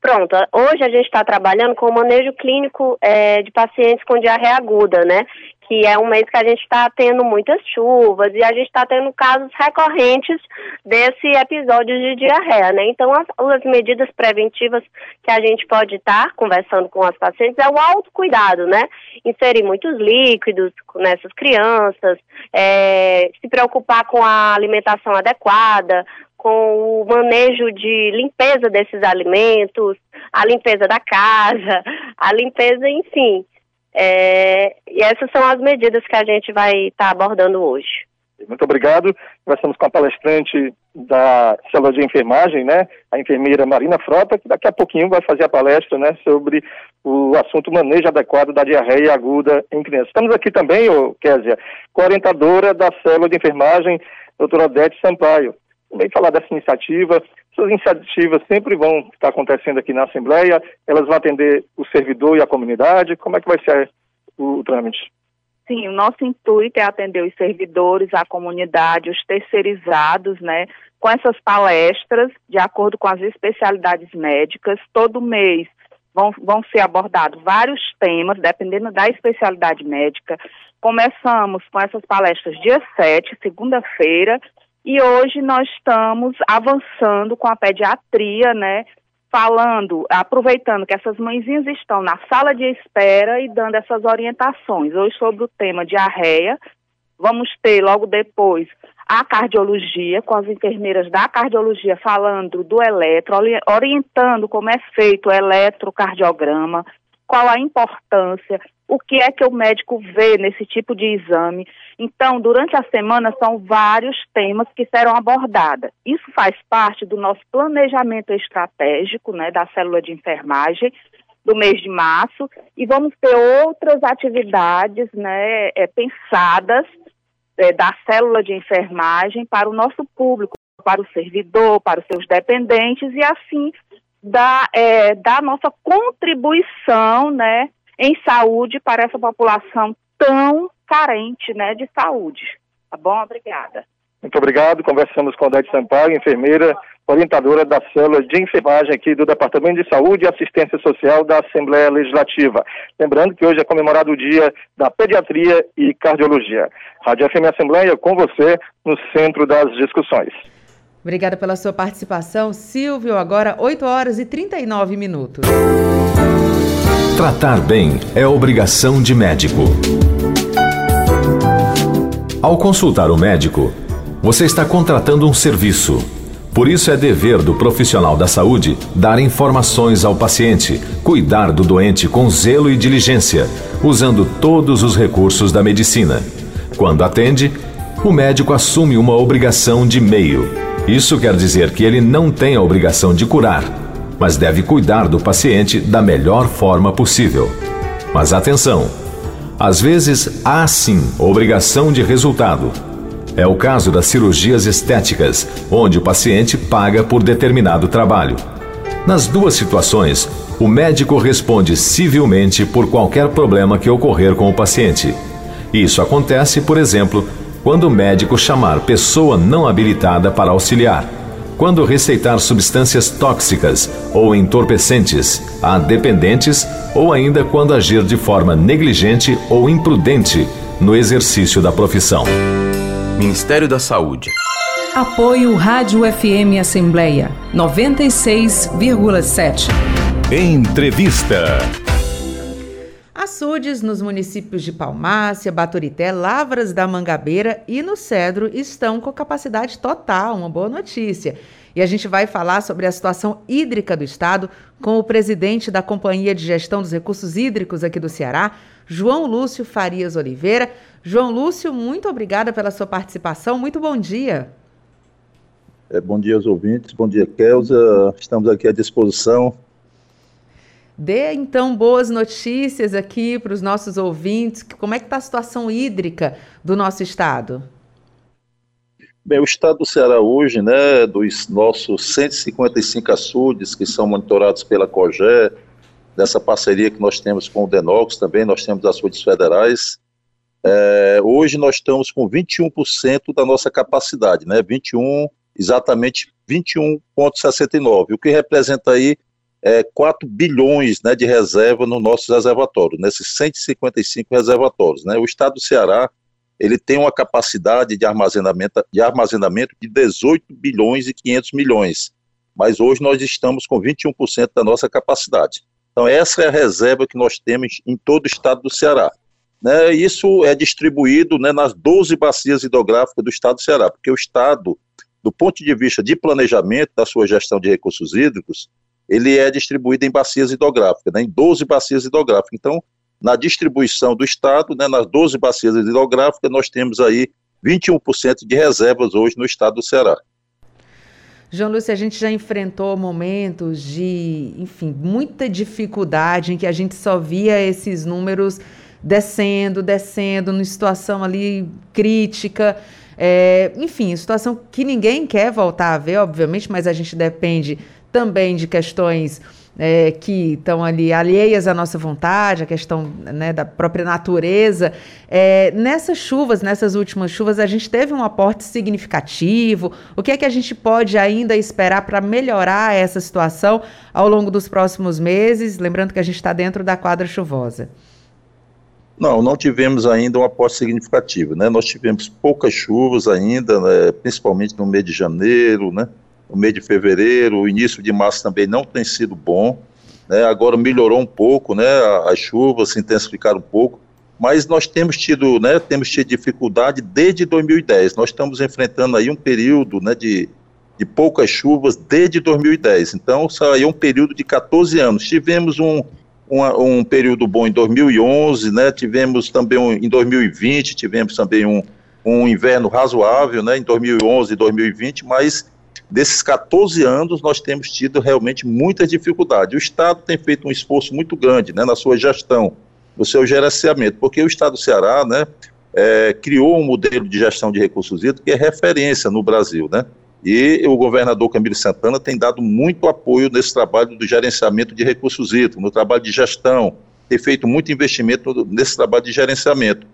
Pronto, hoje a gente está trabalhando com o manejo clínico é, de pacientes com diarreia aguda, né? Que é um mês que a gente está tendo muitas chuvas e a gente está tendo casos recorrentes desse episódio de diarreia, né? Então, as, as medidas preventivas que a gente pode estar tá conversando com as pacientes é o autocuidado, né? Inserir muitos líquidos nessas crianças, é, se preocupar com a alimentação adequada, com o manejo de limpeza desses alimentos, a limpeza da casa, a limpeza, enfim. É, e essas são as medidas que a gente vai estar tá abordando hoje. Muito obrigado. Estamos com a palestrante da célula de enfermagem, né, a enfermeira Marina Frota, que daqui a pouquinho vai fazer a palestra, né, sobre o assunto manejo adequado da diarreia aguda em crianças. Estamos aqui também, ô, Késia, com a orientadora da célula de enfermagem, doutora Odete Sampaio também falar dessa iniciativa. Essas iniciativas sempre vão estar acontecendo aqui na Assembleia, elas vão atender o servidor e a comunidade. Como é que vai ser o, o trâmite? Sim, o nosso intuito é atender os servidores, a comunidade, os terceirizados, né, com essas palestras, de acordo com as especialidades médicas. Todo mês vão, vão ser abordados vários temas, dependendo da especialidade médica. Começamos com essas palestras dia 7, segunda-feira, e hoje nós estamos avançando com a pediatria, né? Falando, aproveitando que essas mãezinhas estão na sala de espera e dando essas orientações. Hoje sobre o tema diarreia, vamos ter logo depois a cardiologia, com as enfermeiras da cardiologia falando do eletro, orientando como é feito o eletrocardiograma, qual a importância, o que é que o médico vê nesse tipo de exame. Então, durante a semana, são vários temas que serão abordados. Isso faz parte do nosso planejamento estratégico, né, da célula de enfermagem, do mês de março, e vamos ter outras atividades, né, é, pensadas é, da célula de enfermagem para o nosso público, para o servidor, para os seus dependentes, e assim da, é, da nossa contribuição, né, em saúde para essa população tão carente, né, de saúde. Tá bom? Obrigada. Muito obrigado. Conversamos com a Odete Sampaio, enfermeira, orientadora da célula de enfermagem aqui do Departamento de Saúde e Assistência Social da Assembleia Legislativa. Lembrando que hoje é comemorado o Dia da Pediatria e Cardiologia. Rádio FM Assembleia com você no centro das discussões. Obrigada pela sua participação, Silvio. Agora 8 horas e 39 minutos. Tratar bem é obrigação de médico. Ao consultar o médico, você está contratando um serviço. Por isso é dever do profissional da saúde dar informações ao paciente, cuidar do doente com zelo e diligência, usando todos os recursos da medicina. Quando atende, o médico assume uma obrigação de meio. Isso quer dizer que ele não tem a obrigação de curar, mas deve cuidar do paciente da melhor forma possível. Mas atenção! Às vezes há sim obrigação de resultado. É o caso das cirurgias estéticas, onde o paciente paga por determinado trabalho. Nas duas situações, o médico responde civilmente por qualquer problema que ocorrer com o paciente. Isso acontece, por exemplo, quando o médico chamar pessoa não habilitada para auxiliar, quando receitar substâncias tóxicas ou entorpecentes a dependentes ou ainda quando agir de forma negligente ou imprudente no exercício da profissão. Ministério da Saúde. Apoio Rádio FM Assembleia 96,7. Entrevista. Açudes nos municípios de Palmácia, Baturité, Lavras da Mangabeira e no Cedro estão com capacidade total, uma boa notícia. E a gente vai falar sobre a situação hídrica do estado com o presidente da Companhia de Gestão dos Recursos Hídricos aqui do Ceará, João Lúcio Farias Oliveira. João Lúcio, muito obrigada pela sua participação. Muito bom dia. É, bom dia aos ouvintes, bom dia, Kelza. Estamos aqui à disposição Dê então boas notícias aqui para os nossos ouvintes. Como é que está a situação hídrica do nosso estado? Bem, o estado do Ceará hoje, né, dos nossos 155 açudes que são monitorados pela COGÉ, dessa parceria que nós temos com o Denox também, nós temos açudes federais. É, hoje nós estamos com 21% da nossa capacidade, né, 21, exatamente 21,69, o que representa aí é, 4 bilhões né, de reserva no nosso reservatório, nesses 155 reservatórios. Né? O estado do Ceará ele tem uma capacidade de armazenamento, de armazenamento de 18 bilhões e 500 milhões, mas hoje nós estamos com 21% da nossa capacidade. Então essa é a reserva que nós temos em todo o estado do Ceará. Né, isso é distribuído né, nas 12 bacias hidrográficas do estado do Ceará, porque o estado, do ponto de vista de planejamento da sua gestão de recursos hídricos, ele é distribuído em bacias hidrográficas, né, em 12 bacias hidrográficas. Então, na distribuição do Estado, né, nas 12 bacias hidrográficas, nós temos aí 21% de reservas hoje no estado do Ceará. João Lúcio, a gente já enfrentou momentos de, enfim, muita dificuldade em que a gente só via esses números descendo, descendo, numa situação ali crítica. É, enfim, situação que ninguém quer voltar a ver, obviamente, mas a gente depende também de questões é, que estão ali alheias à nossa vontade, a questão né, da própria natureza. É, nessas chuvas, nessas últimas chuvas, a gente teve um aporte significativo. O que é que a gente pode ainda esperar para melhorar essa situação ao longo dos próximos meses? Lembrando que a gente está dentro da quadra chuvosa. Não, não tivemos ainda um aporte significativo, né? Nós tivemos poucas chuvas ainda, né? principalmente no mês de janeiro, né? O mês de fevereiro, o início de março também não tem sido bom. Né? Agora melhorou um pouco, né? As chuvas se intensificaram um pouco, mas nós temos tido, né? Temos tido dificuldade desde 2010. Nós estamos enfrentando aí um período, né? De, de poucas chuvas desde 2010. Então, é um período de 14 anos. Tivemos um, um, um período bom em 2011, né? Tivemos também um, em 2020, tivemos também um, um inverno razoável, né? Em 2011 e 2020, mas desses 14 anos, nós temos tido realmente muitas dificuldades. O Estado tem feito um esforço muito grande né, na sua gestão, no seu gerenciamento, porque o Estado do Ceará né, é, criou um modelo de gestão de recursos hídricos que é referência no Brasil. Né? E o governador Camilo Santana tem dado muito apoio nesse trabalho do gerenciamento de recursos hídricos, no trabalho de gestão, tem feito muito investimento nesse trabalho de gerenciamento.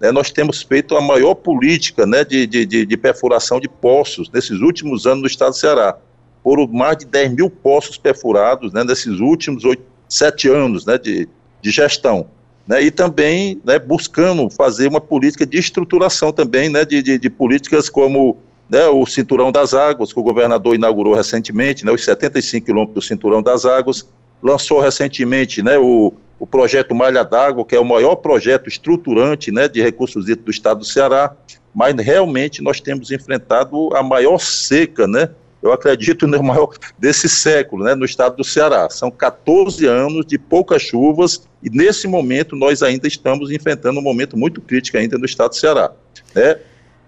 Né, nós temos feito a maior política né, de, de, de, perfuração de poços nesses últimos anos no estado do Ceará. Foram mais de 10 mil poços perfurados né, nesses últimos 8, 7 anos né, de, de gestão. Né, e também né, buscando fazer uma política de estruturação também, né, de, de, de políticas como né, o Cinturão das Águas, que o governador inaugurou recentemente, né, os 75 quilômetros do Cinturão das Águas, lançou recentemente né, o, o projeto Malha d'Água, que é o maior projeto estruturante né, de recursos do estado do Ceará, mas realmente nós temos enfrentado a maior seca, né, eu acredito no maior desse século, né, no estado do Ceará. São 14 anos de poucas chuvas e nesse momento nós ainda estamos enfrentando um momento muito crítico ainda no estado do Ceará. Né?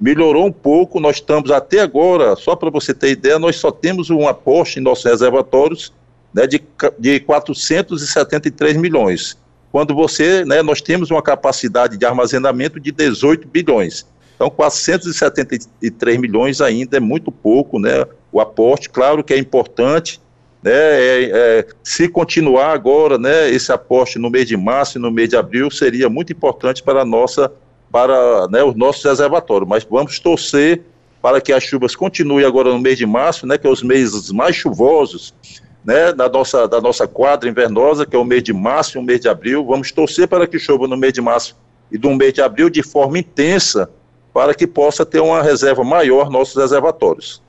Melhorou um pouco, nós estamos até agora, só para você ter ideia, nós só temos um aporte em nossos reservatórios né, de, de 473 milhões. Quando você, né, nós temos uma capacidade de armazenamento de 18 bilhões. Então, 473 milhões ainda é muito pouco, né? O aporte, claro que é importante, né? É, é, se continuar agora, né, esse aporte no mês de março e no mês de abril seria muito importante para nossa, para né, os nossos reservatórios. Mas vamos torcer para que as chuvas continuem agora no mês de março, né, que é os meses mais chuvosos, né, da, nossa, da nossa quadra invernosa, que é o mês de março e o mês de abril. Vamos torcer para que chova no mês de março e do mês de abril de forma intensa, para que possa ter uma reserva maior nossos reservatórios.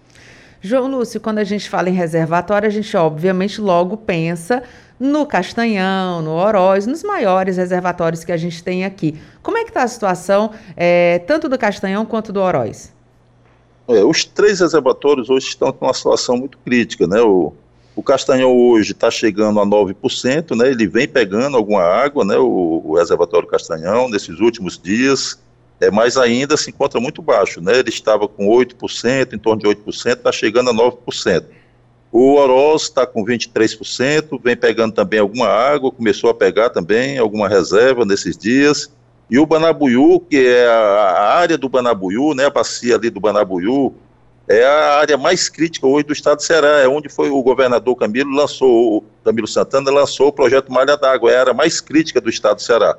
João Lúcio, quando a gente fala em reservatório, a gente obviamente logo pensa no Castanhão, no Oroz, nos maiores reservatórios que a gente tem aqui. Como é que está a situação, é, tanto do Castanhão quanto do Oroz? É, os três reservatórios hoje estão com uma situação muito crítica, né? O, o Castanhão hoje está chegando a 9%, né? Ele vem pegando alguma água, né? O, o reservatório Castanhão, nesses últimos dias, é, mas ainda se encontra muito baixo, né? Ele estava com 8%, em torno de 8%, está chegando a 9%. O Oroz está com 23%, vem pegando também alguma água, começou a pegar também alguma reserva nesses dias. E o Banabuiú, que é a, a área do Banabuiú, né, a bacia ali do Banabuiú, é a área mais crítica hoje do estado de Ceará, é onde foi o governador Camilo lançou, Camilo Santana lançou o projeto Malha d'Água, é a área mais crítica do estado de Ceará.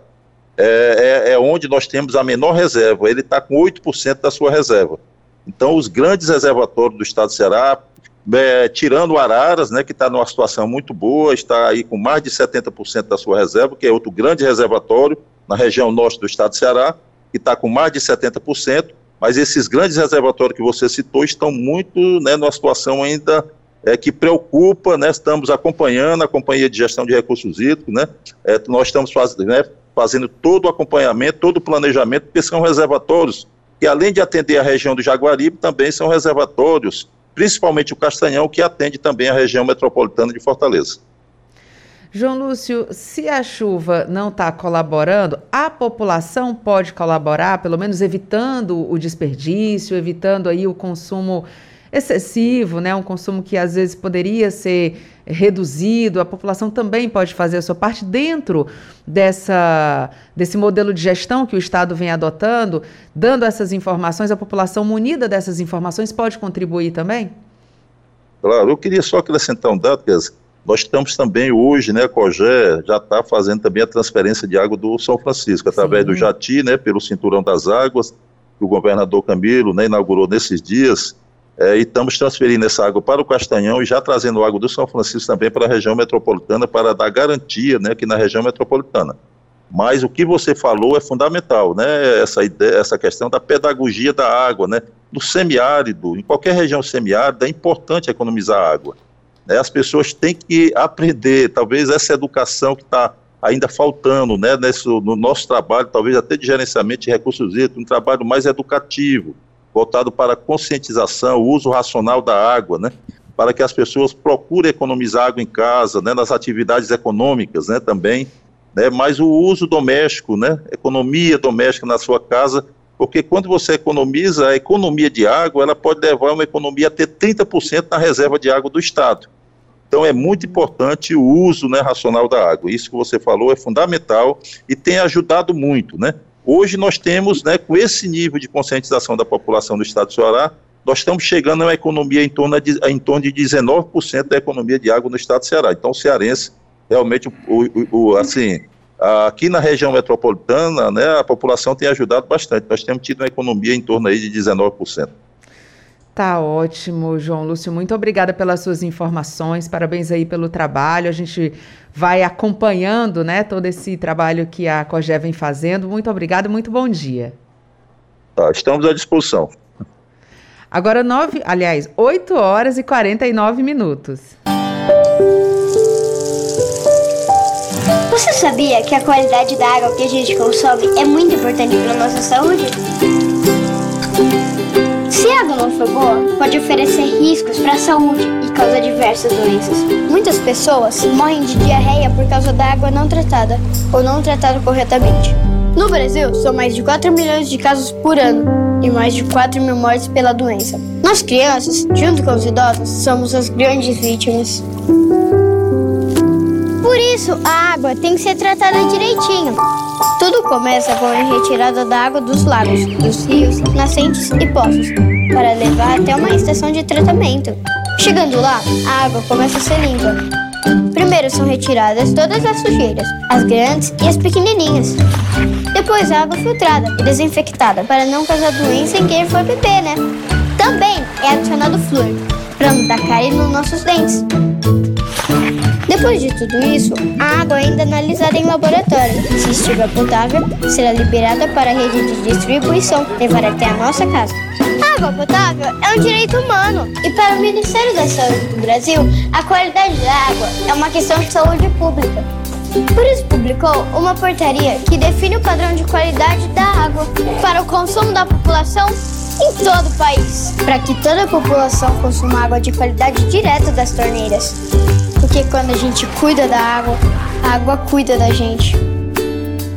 É, é, é onde nós temos a menor reserva, ele está com 8% da sua reserva. Então, os grandes reservatórios do estado de Ceará, é, tirando o Araras, né, que está numa situação muito boa, está aí com mais de 70% da sua reserva, que é outro grande reservatório na região norte do estado de Ceará, que está com mais de 70%, mas esses grandes reservatórios que você citou estão muito né, numa situação ainda é, que preocupa, né, estamos acompanhando a Companhia de Gestão de Recursos Hídricos, né, é, nós estamos faz, né, fazendo todo o acompanhamento, todo o planejamento, porque são reservatórios que além de atender a região do Jaguaribe, também são reservatórios, principalmente o Castanhão, que atende também a região metropolitana de Fortaleza. João Lúcio, se a chuva não está colaborando, a população pode colaborar, pelo menos evitando o desperdício, evitando aí o consumo excessivo, né? Um consumo que às vezes poderia ser reduzido. A população também pode fazer a sua parte dentro dessa desse modelo de gestão que o Estado vem adotando, dando essas informações. A população munida dessas informações pode contribuir também. Claro, eu queria só acrescentar um dado, que nós estamos também hoje, né, COGÉ já está fazendo também a transferência de água do São Francisco, através Sim. do Jati, né, pelo Cinturão das Águas, que o governador Camilo né, inaugurou nesses dias, é, e estamos transferindo essa água para o Castanhão e já trazendo água do São Francisco também para a região metropolitana, para dar garantia né, aqui na região metropolitana. Mas o que você falou é fundamental, né? Essa, ideia, essa questão da pedagogia da água, né? No semiárido, em qualquer região semiárida, é importante economizar água. Né? As pessoas têm que aprender, talvez essa educação que está ainda faltando né, nesse, no nosso trabalho, talvez até de gerenciamento de recursos hídricos, um trabalho mais educativo, voltado para a conscientização, o uso racional da água, né, para que as pessoas procurem economizar água em casa, né, nas atividades econômicas né, também, né, mas o uso doméstico, né, economia doméstica na sua casa, porque quando você economiza, a economia de água, ela pode levar uma economia a ter 30% na reserva de água do Estado. Então é muito importante o uso né, racional da água. Isso que você falou é fundamental e tem ajudado muito. Né? Hoje nós temos, né, com esse nível de conscientização da população do estado do Ceará, nós estamos chegando a uma economia em torno de, em torno de 19% da economia de água no estado do Ceará. Então o cearense, realmente, o, o, o, assim, Aqui na região metropolitana, né, a população tem ajudado bastante. Nós temos tido uma economia em torno aí de 19%. Tá ótimo, João Lúcio. Muito obrigada pelas suas informações. Parabéns aí pelo trabalho. A gente vai acompanhando, né, todo esse trabalho que a COGE vem fazendo. Muito obrigada, muito bom dia. Tá, estamos à disposição. Agora nove, aliás, 8 horas e 49 minutos. Você sabia que a qualidade da água que a gente consome é muito importante para a nossa saúde? Se a água não for boa, pode oferecer riscos para a saúde e causar diversas doenças. Muitas pessoas morrem de diarreia por causa da água não tratada ou não tratada corretamente. No Brasil, são mais de 4 milhões de casos por ano e mais de 4 mil mortes pela doença. Nós crianças, junto com os idosos, somos as grandes vítimas. Por isso, a água tem que ser tratada direitinho. Tudo começa com a retirada da água dos lagos, dos rios, nascentes e poços, para levar até uma estação de tratamento. Chegando lá, a água começa a ser limpa. Primeiro são retiradas todas as sujeiras, as grandes e as pequenininhas. Depois a água filtrada e desinfectada para não causar doença em quem for beber, né? Também é adicionado flúor para não dar cárie nos nossos dentes. Depois de tudo isso, a água é ainda analisada em laboratório. Se estiver potável, será liberada para a rede de distribuição, levar até a nossa casa. Água potável é um direito humano e para o Ministério da Saúde do Brasil, a qualidade da água é uma questão de saúde pública. Por isso publicou uma portaria que define o padrão de qualidade da água para o consumo da população em todo o país, para que toda a população consuma água de qualidade direta das torneiras. Porque quando a gente cuida da água, a água cuida da gente.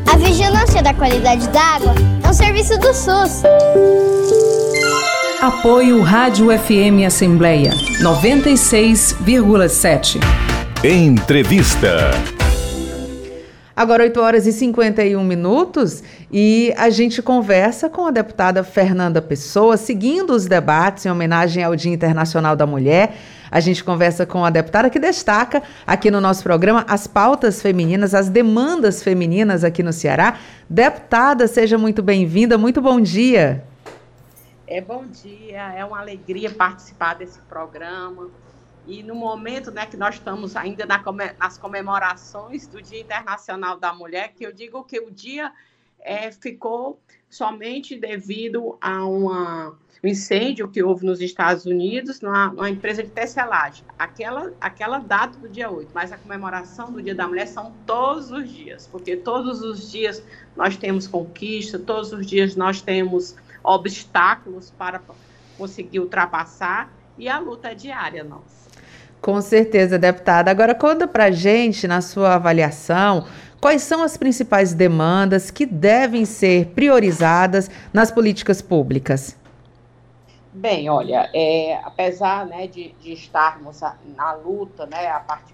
A vigilância da qualidade da água é um serviço do SUS. Apoio Rádio FM Assembleia 96,7. Entrevista. Agora 8 horas e 51 minutos e a gente conversa com a deputada Fernanda Pessoa, seguindo os debates em homenagem ao Dia Internacional da Mulher. A gente conversa com a deputada que destaca aqui no nosso programa as pautas femininas, as demandas femininas aqui no Ceará. Deputada, seja muito bem-vinda, muito bom dia. É bom dia, é uma alegria participar desse programa. E no momento né, que nós estamos ainda na, nas comemorações do Dia Internacional da Mulher, que eu digo que o dia é, ficou somente devido a uma o incêndio que houve nos Estados Unidos, numa, numa, empresa de tecelagem. Aquela, aquela data do dia 8, mas a comemoração do Dia da Mulher são todos os dias, porque todos os dias nós temos conquista, todos os dias nós temos obstáculos para conseguir ultrapassar e a luta é diária nossa. Com certeza, deputada. Agora conta para gente, na sua avaliação, quais são as principais demandas que devem ser priorizadas nas políticas públicas? Bem, olha, é, apesar né, de, de, estarmos na luta, né, a partir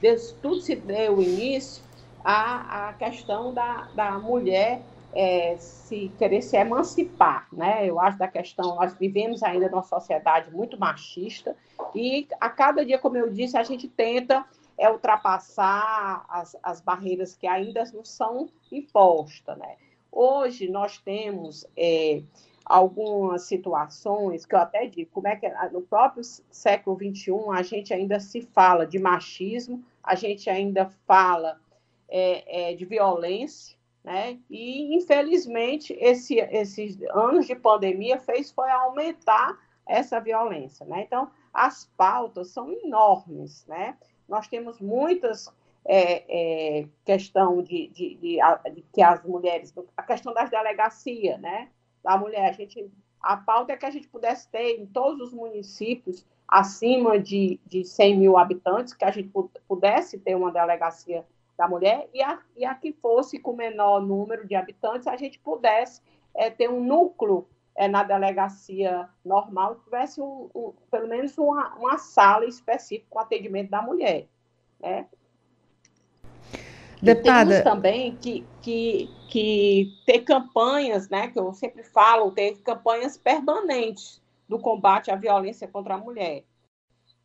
de tudo se deu início a questão da, da mulher é, se querer se emancipar, né? Eu acho da questão, nós vivemos ainda numa sociedade muito machista e a cada dia, como eu disse, a gente tenta é ultrapassar as, as barreiras que ainda não são impostas, né? Hoje nós temos é, algumas situações que eu até digo, como é que no próprio século XXI a gente ainda se fala de machismo, a gente ainda fala é, é, de violência, né? E infelizmente esse, esses anos de pandemia fez foi aumentar essa violência, né? Então as pautas são enormes, né? Nós temos muitas é, é, questão de, de, de, de, que as mulheres, a questão das delegacias, né? da mulher. A, gente, a pauta é que a gente pudesse ter em todos os municípios acima de, de 100 mil habitantes, que a gente pudesse ter uma delegacia da mulher, e a, e a que fosse com menor número de habitantes, a gente pudesse é, ter um núcleo é, na delegacia normal, tivesse um, um, pelo menos uma, uma sala específica com atendimento da mulher. Né? Deputada... temos também que, que, que ter campanhas, né, que eu sempre falo, ter campanhas permanentes do combate à violência contra a mulher.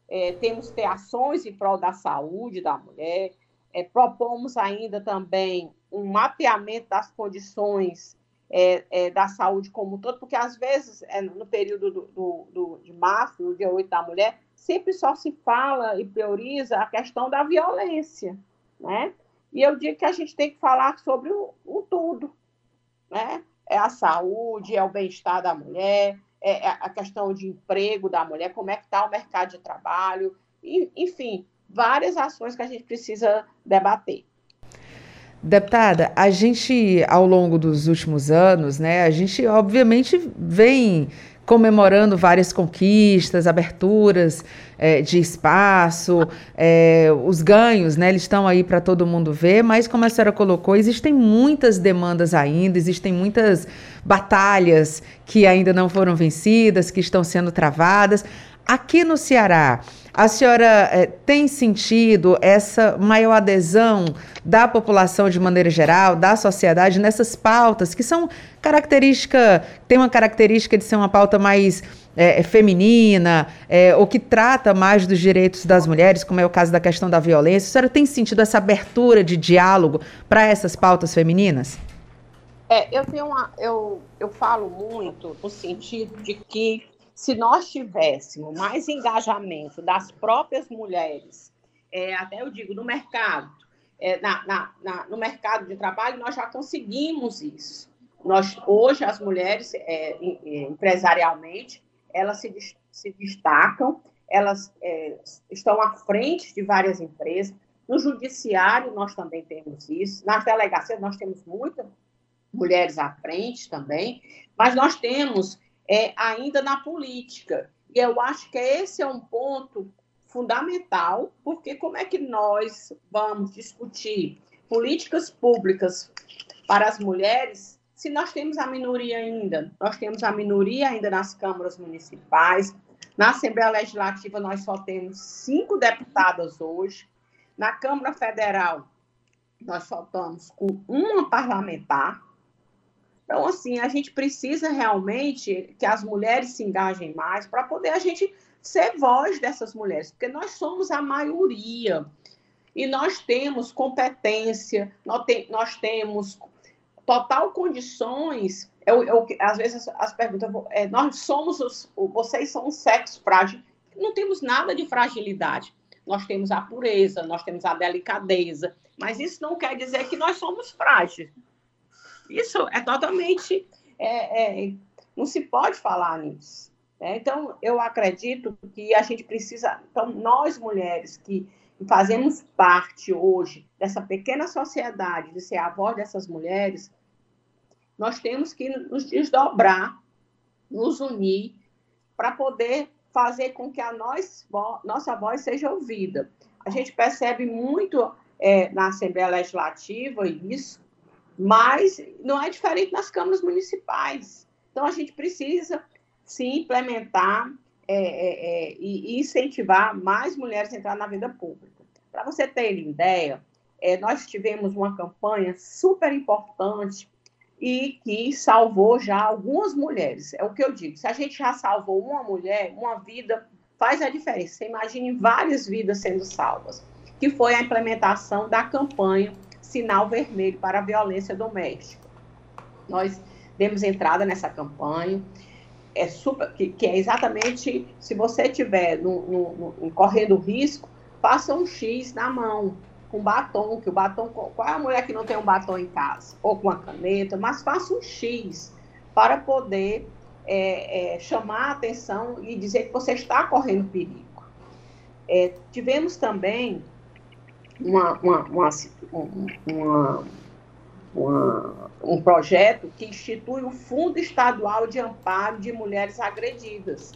É, temos que ter ações em prol da saúde da mulher, É, propomos ainda também um mapeamento das condições é, é, da saúde como um todo, porque às vezes, é, no período do, do, do, de março, no dia 8 da mulher, sempre só se fala e prioriza a questão da violência, né? E eu digo que a gente tem que falar sobre o, o tudo, né? É a saúde, é o bem-estar da mulher, é, é a questão de emprego da mulher, como é que está o mercado de trabalho, e, enfim, várias ações que a gente precisa debater. Deputada, a gente, ao longo dos últimos anos, né, a gente obviamente vem comemorando várias conquistas, aberturas é, de espaço, é, os ganhos, né, eles estão aí para todo mundo ver, mas como a senhora colocou, existem muitas demandas ainda, existem muitas batalhas que ainda não foram vencidas, que estão sendo travadas. Aqui no Ceará, a senhora é, tem sentido essa maior adesão da população de maneira geral, da sociedade, nessas pautas que são característica, tem uma característica de ser uma pauta mais é, feminina, é, ou que trata mais dos direitos das mulheres, como é o caso da questão da violência. A senhora tem sentido essa abertura de diálogo para essas pautas femininas? É, eu tenho uma, eu, eu falo muito no sentido de que se nós tivéssemos mais engajamento das próprias mulheres, é, até eu digo, no mercado, é, na, na, na, no mercado de trabalho, nós já conseguimos isso. Nós, hoje, as mulheres, é, empresarialmente, elas se, se destacam, elas é, estão à frente de várias empresas. No judiciário, nós também temos isso. Nas delegacias, nós temos muitas mulheres à frente também. Mas nós temos é, ainda na política. E eu acho que esse é um ponto fundamental, porque como é que nós vamos discutir políticas públicas para as mulheres se nós temos a minoria ainda? Nós temos a minoria ainda nas câmaras municipais, na Assembleia Legislativa nós só temos cinco deputadas hoje, na Câmara Federal nós só estamos com uma parlamentar, então, assim, a gente precisa realmente que as mulheres se engajem mais para poder a gente ser voz dessas mulheres, porque nós somos a maioria e nós temos competência, nós, nós temos total condições. Eu, eu, às vezes as perguntas, é, nós somos os, vocês são um sexo frágil. Não temos nada de fragilidade. Nós temos a pureza, nós temos a delicadeza, mas isso não quer dizer que nós somos frágeis. Isso é totalmente. É, é, não se pode falar nisso. Né? Então, eu acredito que a gente precisa. Então, nós mulheres que fazemos parte hoje dessa pequena sociedade, de ser a voz dessas mulheres, nós temos que nos desdobrar, nos unir, para poder fazer com que a nós, nossa voz seja ouvida. A gente percebe muito é, na Assembleia Legislativa isso, mas não é diferente nas câmaras municipais. Então, a gente precisa, sim, implementar é, é, é, e incentivar mais mulheres a entrar na vida pública. Para você ter ideia, é, nós tivemos uma campanha super importante e que salvou já algumas mulheres. É o que eu digo, se a gente já salvou uma mulher, uma vida faz a diferença. Você imagine várias vidas sendo salvas, que foi a implementação da campanha sinal vermelho para a violência doméstica. Nós demos entrada nessa campanha, é super, que, que é exatamente se você tiver no, no, no, correndo risco, faça um X na mão, com batom, que o batom, qual é a mulher que não tem um batom em casa? Ou com a caneta, mas faça um X para poder é, é, chamar a atenção e dizer que você está correndo perigo. É, tivemos também uma, uma, uma, uma, uma, um projeto que institui o Fundo Estadual de Amparo de Mulheres Agredidas.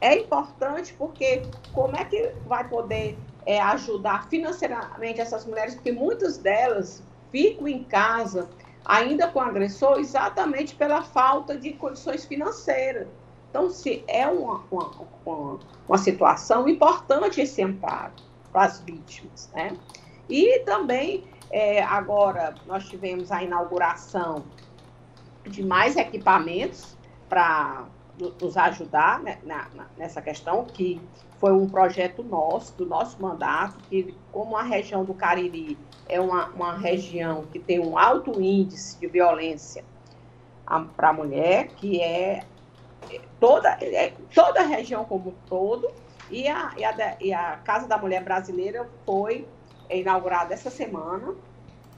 É importante porque como é que vai poder é, ajudar financeiramente essas mulheres? Porque muitas delas ficam em casa ainda com agressor exatamente pela falta de condições financeiras. Então, se é uma, uma, uma, uma situação importante esse amparo para as vítimas, né? E também, é, agora, nós tivemos a inauguração de mais equipamentos para nos ajudar né, na, na, nessa questão, que foi um projeto nosso, do nosso mandato, que como a região do Cariri é uma, uma região que tem um alto índice de violência para a mulher, que é toda, é, toda a região como um todo, e a, e, a, e a Casa da Mulher Brasileira foi inaugurada essa semana,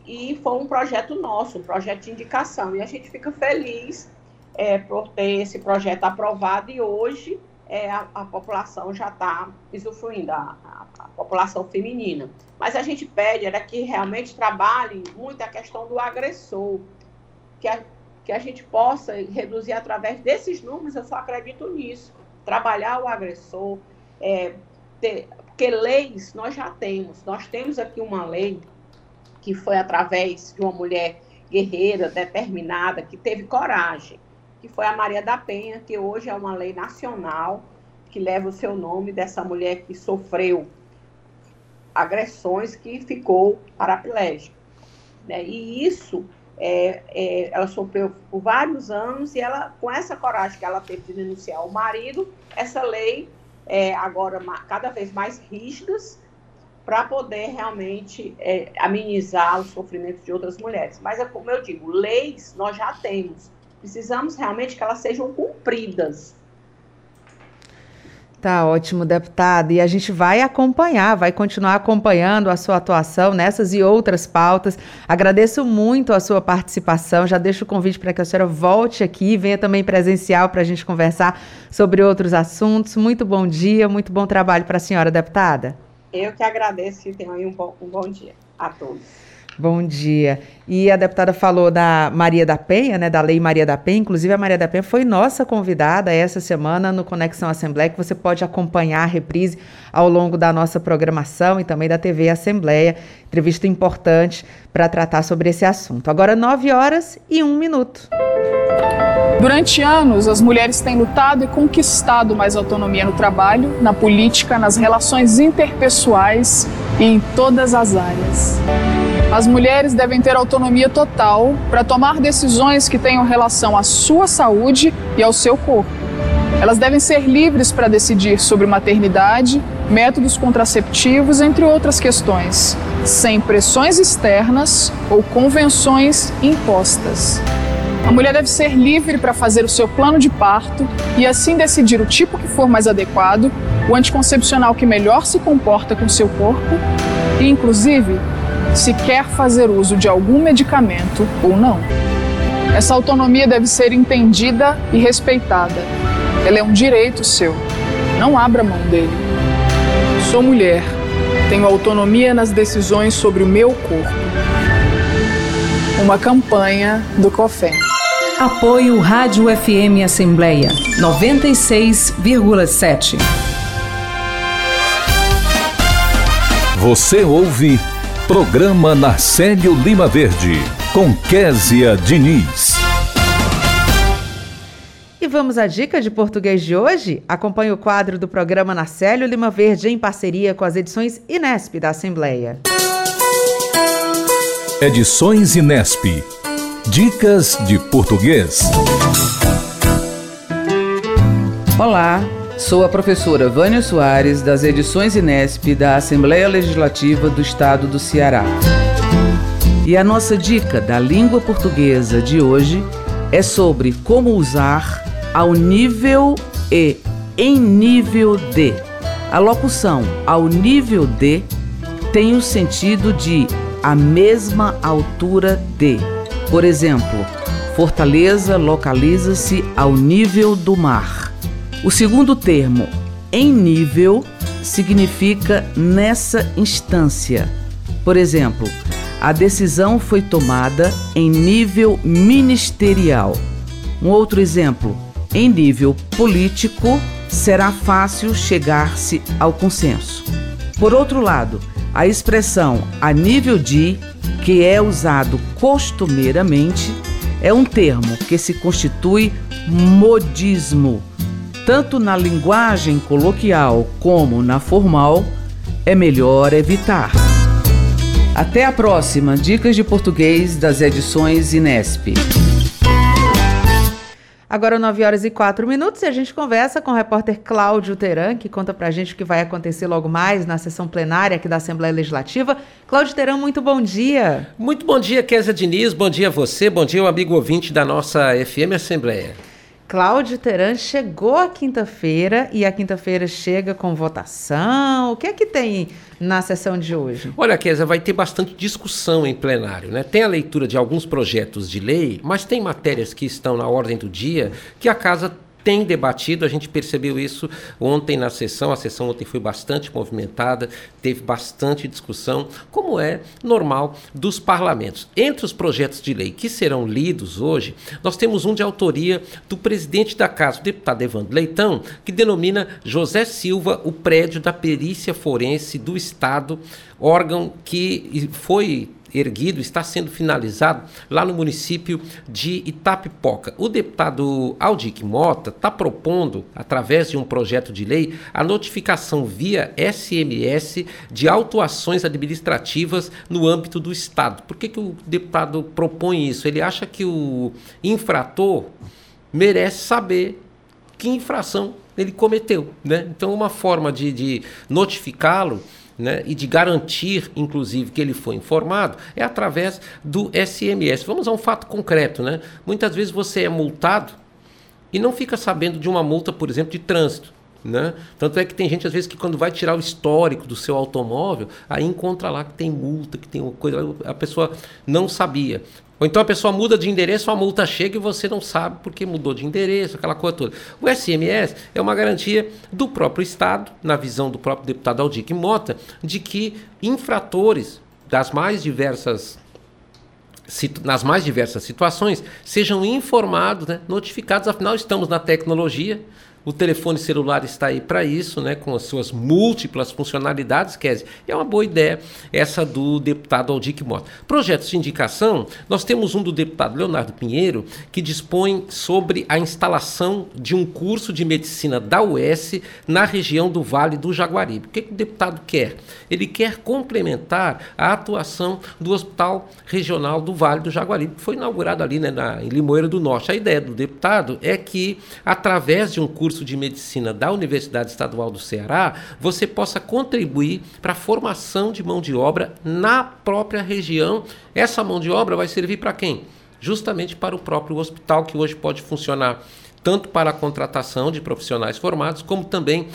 e foi um projeto nosso, um projeto de indicação, e a gente fica feliz é, por ter esse projeto aprovado, e hoje é, a, a, população já está usufruindo, a, a, a, população feminina. Mas a gente pede era que realmente trabalhe muito a questão do agressor, que a, que a gente possa reduzir através desses números, eu só acredito nisso. Trabalhar o agressor, é, ter, porque leis nós já temos. Nós temos aqui uma lei que foi através de uma mulher guerreira, determinada, que teve coragem, que foi a Maria da Penha, que hoje é uma lei nacional que leva o seu nome dessa mulher que sofreu agressões, que ficou paraplégica. Né? E isso é, é, ela sofreu por vários anos e ela, com essa coragem que ela teve de denunciar o marido, essa lei é agora cada vez mais rígidas para poder realmente é, amenizar o sofrimento de outras mulheres. Mas é como eu digo, leis nós já temos. Precisamos realmente que elas sejam cumpridas. Tá ótimo, deputado. E a gente vai acompanhar, vai continuar acompanhando a sua atuação nessas e outras pautas. Agradeço muito a sua participação. Já deixo o convite para que a senhora volte aqui, venha também presencial para a gente conversar sobre outros assuntos. Muito bom dia, muito bom trabalho para a senhora, deputada. Eu que agradeço e tenham aí um bom, um bom dia a todos. Bom dia. E a deputada falou da Maria da Penha, né, da Lei Maria da Penha. Inclusive, a Maria da Penha foi nossa convidada essa semana no Conexão Assembleia, que você pode acompanhar a reprise ao longo da nossa programação e também da TV Assembleia. Entrevista importante para tratar sobre esse assunto. Agora, 9 horas e 1 minuto. Durante anos, as mulheres têm lutado e conquistado mais autonomia no trabalho, na política, nas relações interpessoais e em todas as áreas. As mulheres devem ter autonomia total para tomar decisões que tenham relação à sua saúde e ao seu corpo. Elas devem ser livres para decidir sobre maternidade, métodos contraceptivos, entre outras questões, sem pressões externas ou convenções impostas. A mulher deve ser livre para fazer o seu plano de parto e assim decidir o tipo que for mais adequado, o anticoncepcional que melhor se comporta com seu corpo e, inclusive, se quer fazer uso de algum medicamento ou não. Essa autonomia deve ser entendida e respeitada. Ela é um direito seu. Não abra mão dele. Sou mulher. Tenho autonomia nas decisões sobre o meu corpo. Uma campanha do COFEM. Apoio Rádio FM Assembleia 96,7. Você ouve Programa Narcélio Lima Verde, com Késia Diniz. E vamos à dica de português de hoje? Acompanhe o quadro do programa Narcélio Lima Verde em parceria com as edições Inesp da Assembleia. Edições Inesp. Dicas de português. Olá, Sou a professora Vânia Soares, das edições Inesp da Assembleia Legislativa do Estado do Ceará. E a nossa dica da língua portuguesa de hoje é sobre como usar ao nível e em nível de. A locução ao nível de tem o sentido de a mesma altura de. Por exemplo, Fortaleza localiza-se ao nível do mar. O segundo termo, em nível, significa nessa instância. Por exemplo, a decisão foi tomada em nível ministerial. Um outro exemplo, em nível político, será fácil chegar-se ao consenso. Por outro lado, a expressão a nível de, que é usado costumeiramente, é um termo que se constitui modismo tanto na linguagem coloquial como na formal, é melhor evitar. Até a próxima Dicas de Português das edições Inesp. Agora 9 horas e 4 minutos e a gente conversa com o repórter Cláudio Teran, que conta pra gente o que vai acontecer logo mais na sessão plenária aqui da Assembleia Legislativa. Cláudio Teran, muito bom dia. Muito bom dia, Kézia Diniz, bom dia a você, bom dia o amigo ouvinte da nossa FM Assembleia. Cláudio Teran chegou a quinta-feira e a quinta-feira chega com votação. O que é que tem na sessão de hoje? Olha, Kézia, vai ter bastante discussão em plenário, né? Tem a leitura de alguns projetos de lei, mas tem matérias que estão na ordem do dia que a casa tem debatido, a gente percebeu isso ontem na sessão, a sessão ontem foi bastante movimentada, teve bastante discussão, como é normal dos parlamentos. Entre os projetos de lei que serão lidos hoje, nós temos um de autoria do presidente da Casa, o deputado Evandro Leitão, que denomina José Silva o prédio da perícia forense do Estado, órgão que foi erguido, está sendo finalizado lá no município de Itapipoca. O deputado Aldic Mota está propondo, através de um projeto de lei, a notificação via SMS de autuações administrativas no âmbito do Estado. Por que, que o deputado propõe isso? Ele acha que o infrator merece saber que infração ele cometeu. Né? Então, uma forma de, de notificá-lo né, e de garantir, inclusive, que ele foi informado, é através do SMS. Vamos a um fato concreto. Né? Muitas vezes você é multado e não fica sabendo de uma multa, por exemplo, de trânsito. Né? Tanto é que tem gente, às vezes, que quando vai tirar o histórico do seu automóvel, aí encontra lá que tem multa, que tem uma coisa, a pessoa não sabia. Ou então a pessoa muda de endereço, a multa chega e você não sabe porque mudou de endereço, aquela coisa toda. O SMS é uma garantia do próprio Estado, na visão do próprio deputado Aldir Mota, de que infratores das mais diversas nas mais diversas situações, sejam informados, né, notificados, afinal estamos na tecnologia, o telefone celular está aí para isso, né, com as suas múltiplas funcionalidades, Kézia. É uma boa ideia essa do deputado Aldic Mota. Projetos de indicação, nós temos um do deputado Leonardo Pinheiro, que dispõe sobre a instalação de um curso de medicina da UES na região do Vale do Jaguaribe. O que, que o deputado quer? Ele quer complementar a atuação do Hospital Regional do Vale do Jaguaribe, que foi inaugurado ali né, na, em Limoeiro do Norte. A ideia do deputado é que, através de um curso curso de medicina da Universidade Estadual do Ceará, você possa contribuir para a formação de mão de obra na própria região. Essa mão de obra vai servir para quem? Justamente para o próprio hospital, que hoje pode funcionar tanto para a contratação de profissionais formados, como também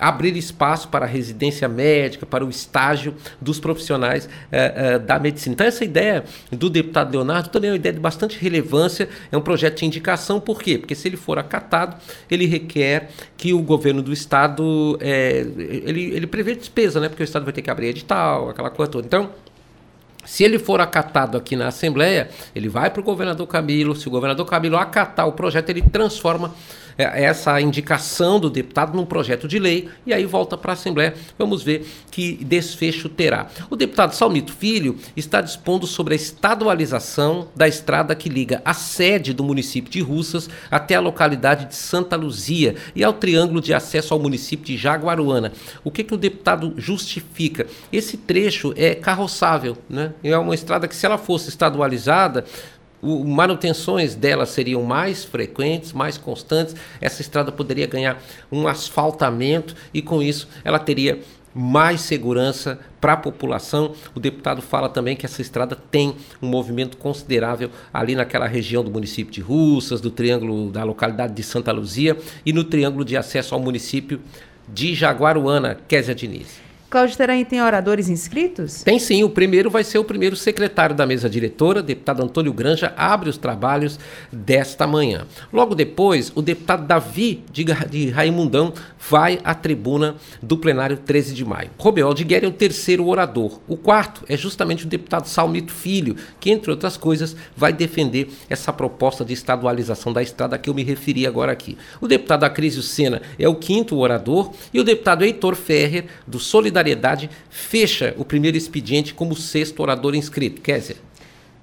abrir espaço para a residência médica, para o estágio dos profissionais eh, eh, da medicina. Então, essa ideia do deputado Leonardo também é uma ideia de bastante relevância, é um projeto de indicação, por quê? Porque se ele for acatado, ele requer que o governo do estado, eh, ele, ele prevê despesa, né? porque o estado vai ter que abrir edital, aquela coisa toda. Então, se ele for acatado aqui na Assembleia, ele vai para o governador Camilo. Se o governador Camilo acatar o projeto, ele transforma é, essa indicação do deputado num projeto de lei e aí volta para a Assembleia. Vamos ver que desfecho terá. O deputado Salmito Filho está dispondo sobre a estadualização da estrada que liga a sede do município de Russas até a localidade de Santa Luzia e ao triângulo de acesso ao município de Jaguaruana. O que, que o deputado justifica? Esse trecho é carroçável, né? É uma estrada que, se ela fosse estadualizada, o, manutenções dela seriam mais frequentes, mais constantes. Essa estrada poderia ganhar um asfaltamento e, com isso, ela teria mais segurança para a população. O deputado fala também que essa estrada tem um movimento considerável ali naquela região do município de Russas, do triângulo da localidade de Santa Luzia e no triângulo de acesso ao município de Jaguaruana, Késia Diniz. Cláudio Teran tem oradores inscritos? Tem sim. O primeiro vai ser o primeiro secretário da mesa diretora, deputado Antônio Granja, abre os trabalhos desta manhã. Logo depois, o deputado Davi de, Raimundão vai à tribuna do plenário 13 de maio. Roberto de Guerra é o terceiro orador. O quarto é justamente o deputado Salmito Filho, que, entre outras coisas, vai defender essa proposta de estadualização da estrada que eu me referi agora aqui. O deputado Acrísio Sena é o quinto orador e o deputado Heitor Ferrer, do Solidariedade Solidariedade fecha o primeiro expediente como sexto orador inscrito. Kézia.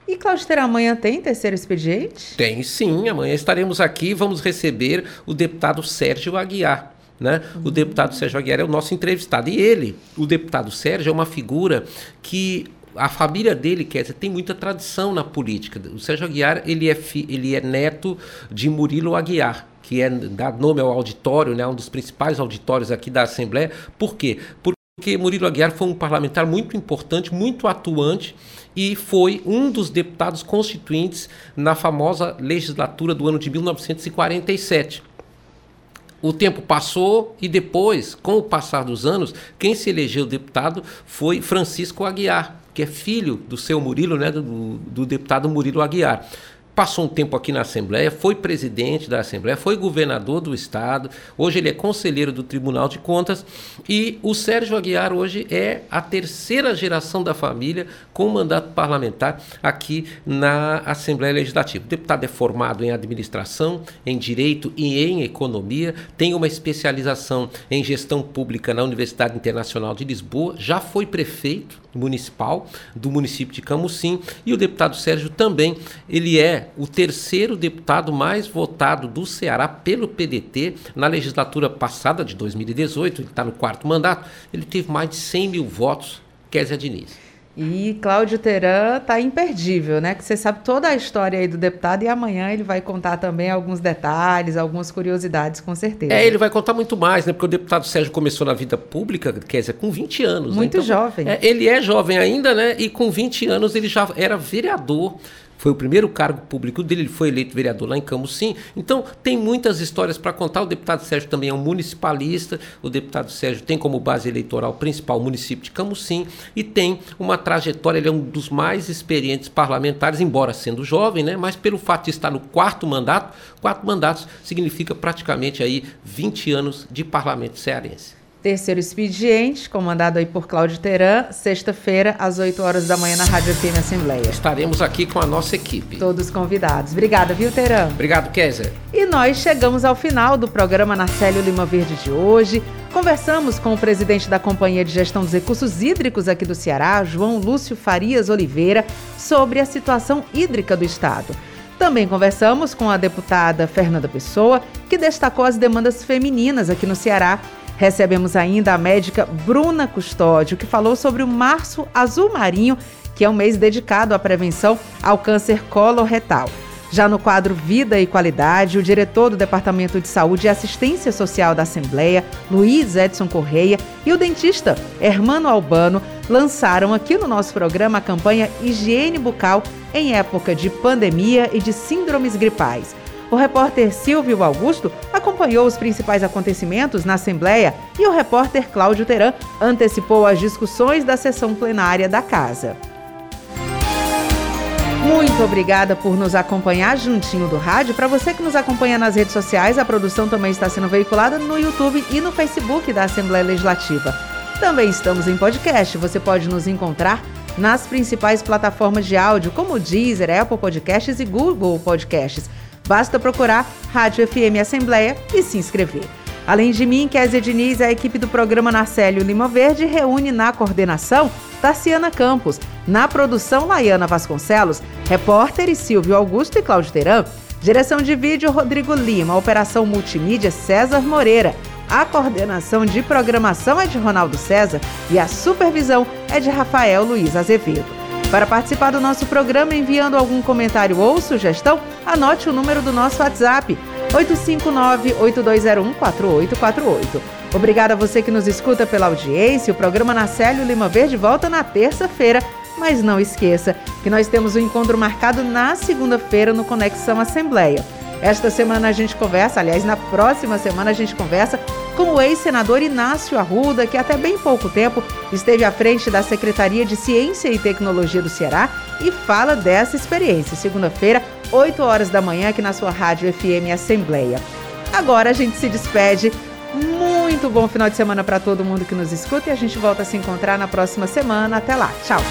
E Cláudio Ter, amanhã tem terceiro expediente? Tem sim, amanhã estaremos aqui vamos receber o deputado Sérgio Aguiar. Né? Uhum. O deputado Sérgio Aguiar é o nosso entrevistado. E ele, o deputado Sérgio, é uma figura que a família dele, quer dizer, tem muita tradição na política. O Sérgio Aguiar, ele é, fi, ele é neto de Murilo Aguiar, que é dá nome ao auditório, né, um dos principais auditórios aqui da Assembleia. Por quê? Porque Murilo Aguiar foi um parlamentar muito importante, muito atuante e foi um dos deputados constituintes na famosa legislatura do ano de 1947. O tempo passou e depois, com o passar dos anos, quem se elegeu deputado foi Francisco Aguiar, que é filho do seu Murilo, né, do, do deputado Murilo Aguiar passou um tempo aqui na Assembleia, foi presidente da Assembleia, foi governador do Estado, hoje ele é conselheiro do Tribunal de Contas e o Sérgio Aguiar hoje é a terceira geração da família com mandato parlamentar aqui na Assembleia Legislativa. O deputado é formado em administração, em direito e em economia, tem uma especialização em gestão pública na Universidade Internacional de Lisboa, já foi prefeito municipal do município de Camusim e o deputado Sérgio também, ele é o terceiro deputado mais votado do Ceará pelo PDT na legislatura passada de 2018, ele está no quarto mandato, ele teve mais de 100 mil votos, Kézia Diniz. E Cláudio Teran tá imperdível, né? Que você sabe toda a história aí do deputado e amanhã ele vai contar também alguns detalhes, algumas curiosidades, com certeza. É, ele vai contar muito mais, né? Porque o deputado Sérgio começou na vida pública, quer dizer, com 20 anos. Muito né? então, jovem. É, ele é jovem ainda, né? E com 20 anos ele já era vereador foi o primeiro cargo público dele, ele foi eleito vereador lá em Camusim. Então, tem muitas histórias para contar. O deputado Sérgio também é um municipalista. O deputado Sérgio tem como base eleitoral principal o município de Camusim e tem uma trajetória, ele é um dos mais experientes parlamentares, embora sendo jovem, né? Mas pelo fato de estar no quarto mandato, quatro mandatos significa praticamente aí 20 anos de parlamento cearense. Terceiro expediente, comandado aí por Cláudio Teran, sexta-feira, às 8 horas da manhã, na Rádio FM Assembleia. Estaremos aqui com a nossa equipe. Todos convidados. Obrigada, viu, Teran? Obrigado, Kézia. E nós chegamos ao final do programa Narcélio Lima Verde de hoje. Conversamos com o presidente da Companhia de Gestão dos Recursos Hídricos aqui do Ceará, João Lúcio Farias Oliveira, sobre a situação hídrica do Estado. Também conversamos com a deputada Fernanda Pessoa, que destacou as demandas femininas aqui no Ceará Recebemos ainda a médica Bruna Custódio, que falou sobre o Março Azul Marinho, que é um mês dedicado à prevenção ao câncer coloretal. Já no quadro Vida e Qualidade, o diretor do Departamento de Saúde e Assistência Social da Assembleia, Luiz Edson Correia, e o dentista Hermano Albano lançaram aqui no nosso programa a campanha Higiene Bucal em época de pandemia e de síndromes gripais. O repórter Silvio Augusto acompanhou os principais acontecimentos na Assembleia e o repórter Cláudio Teran antecipou as discussões da sessão plenária da Casa. Muito obrigada por nos acompanhar juntinho do rádio. Para você que nos acompanha nas redes sociais, a produção também está sendo veiculada no YouTube e no Facebook da Assembleia Legislativa. Também estamos em podcast. Você pode nos encontrar nas principais plataformas de áudio, como Deezer, Apple Podcasts e Google Podcasts. Basta procurar Rádio FM Assembleia e se inscrever. Além de mim, Kézia Diniz, a equipe do programa Narcélio Lima Verde reúne na coordenação Tarciana Campos, na produção Laiana Vasconcelos, repórter Silvio Augusto e Cláudio Teran, direção de vídeo Rodrigo Lima, operação multimídia César Moreira, a coordenação de programação é de Ronaldo César e a supervisão é de Rafael Luiz Azevedo. Para participar do nosso programa enviando algum comentário ou sugestão, anote o número do nosso WhatsApp 859-8201-4848. Obrigada a você que nos escuta pela audiência. O programa Nacélio Lima Verde volta na terça-feira. Mas não esqueça que nós temos um encontro marcado na segunda-feira no Conexão Assembleia. Esta semana a gente conversa, aliás, na próxima semana a gente conversa com o ex-senador Inácio Arruda, que até bem pouco tempo esteve à frente da Secretaria de Ciência e Tecnologia do Ceará e fala dessa experiência. Segunda-feira, 8 horas da manhã, aqui na sua Rádio FM Assembleia. Agora a gente se despede. Muito bom final de semana para todo mundo que nos escuta e a gente volta a se encontrar na próxima semana. Até lá. Tchau.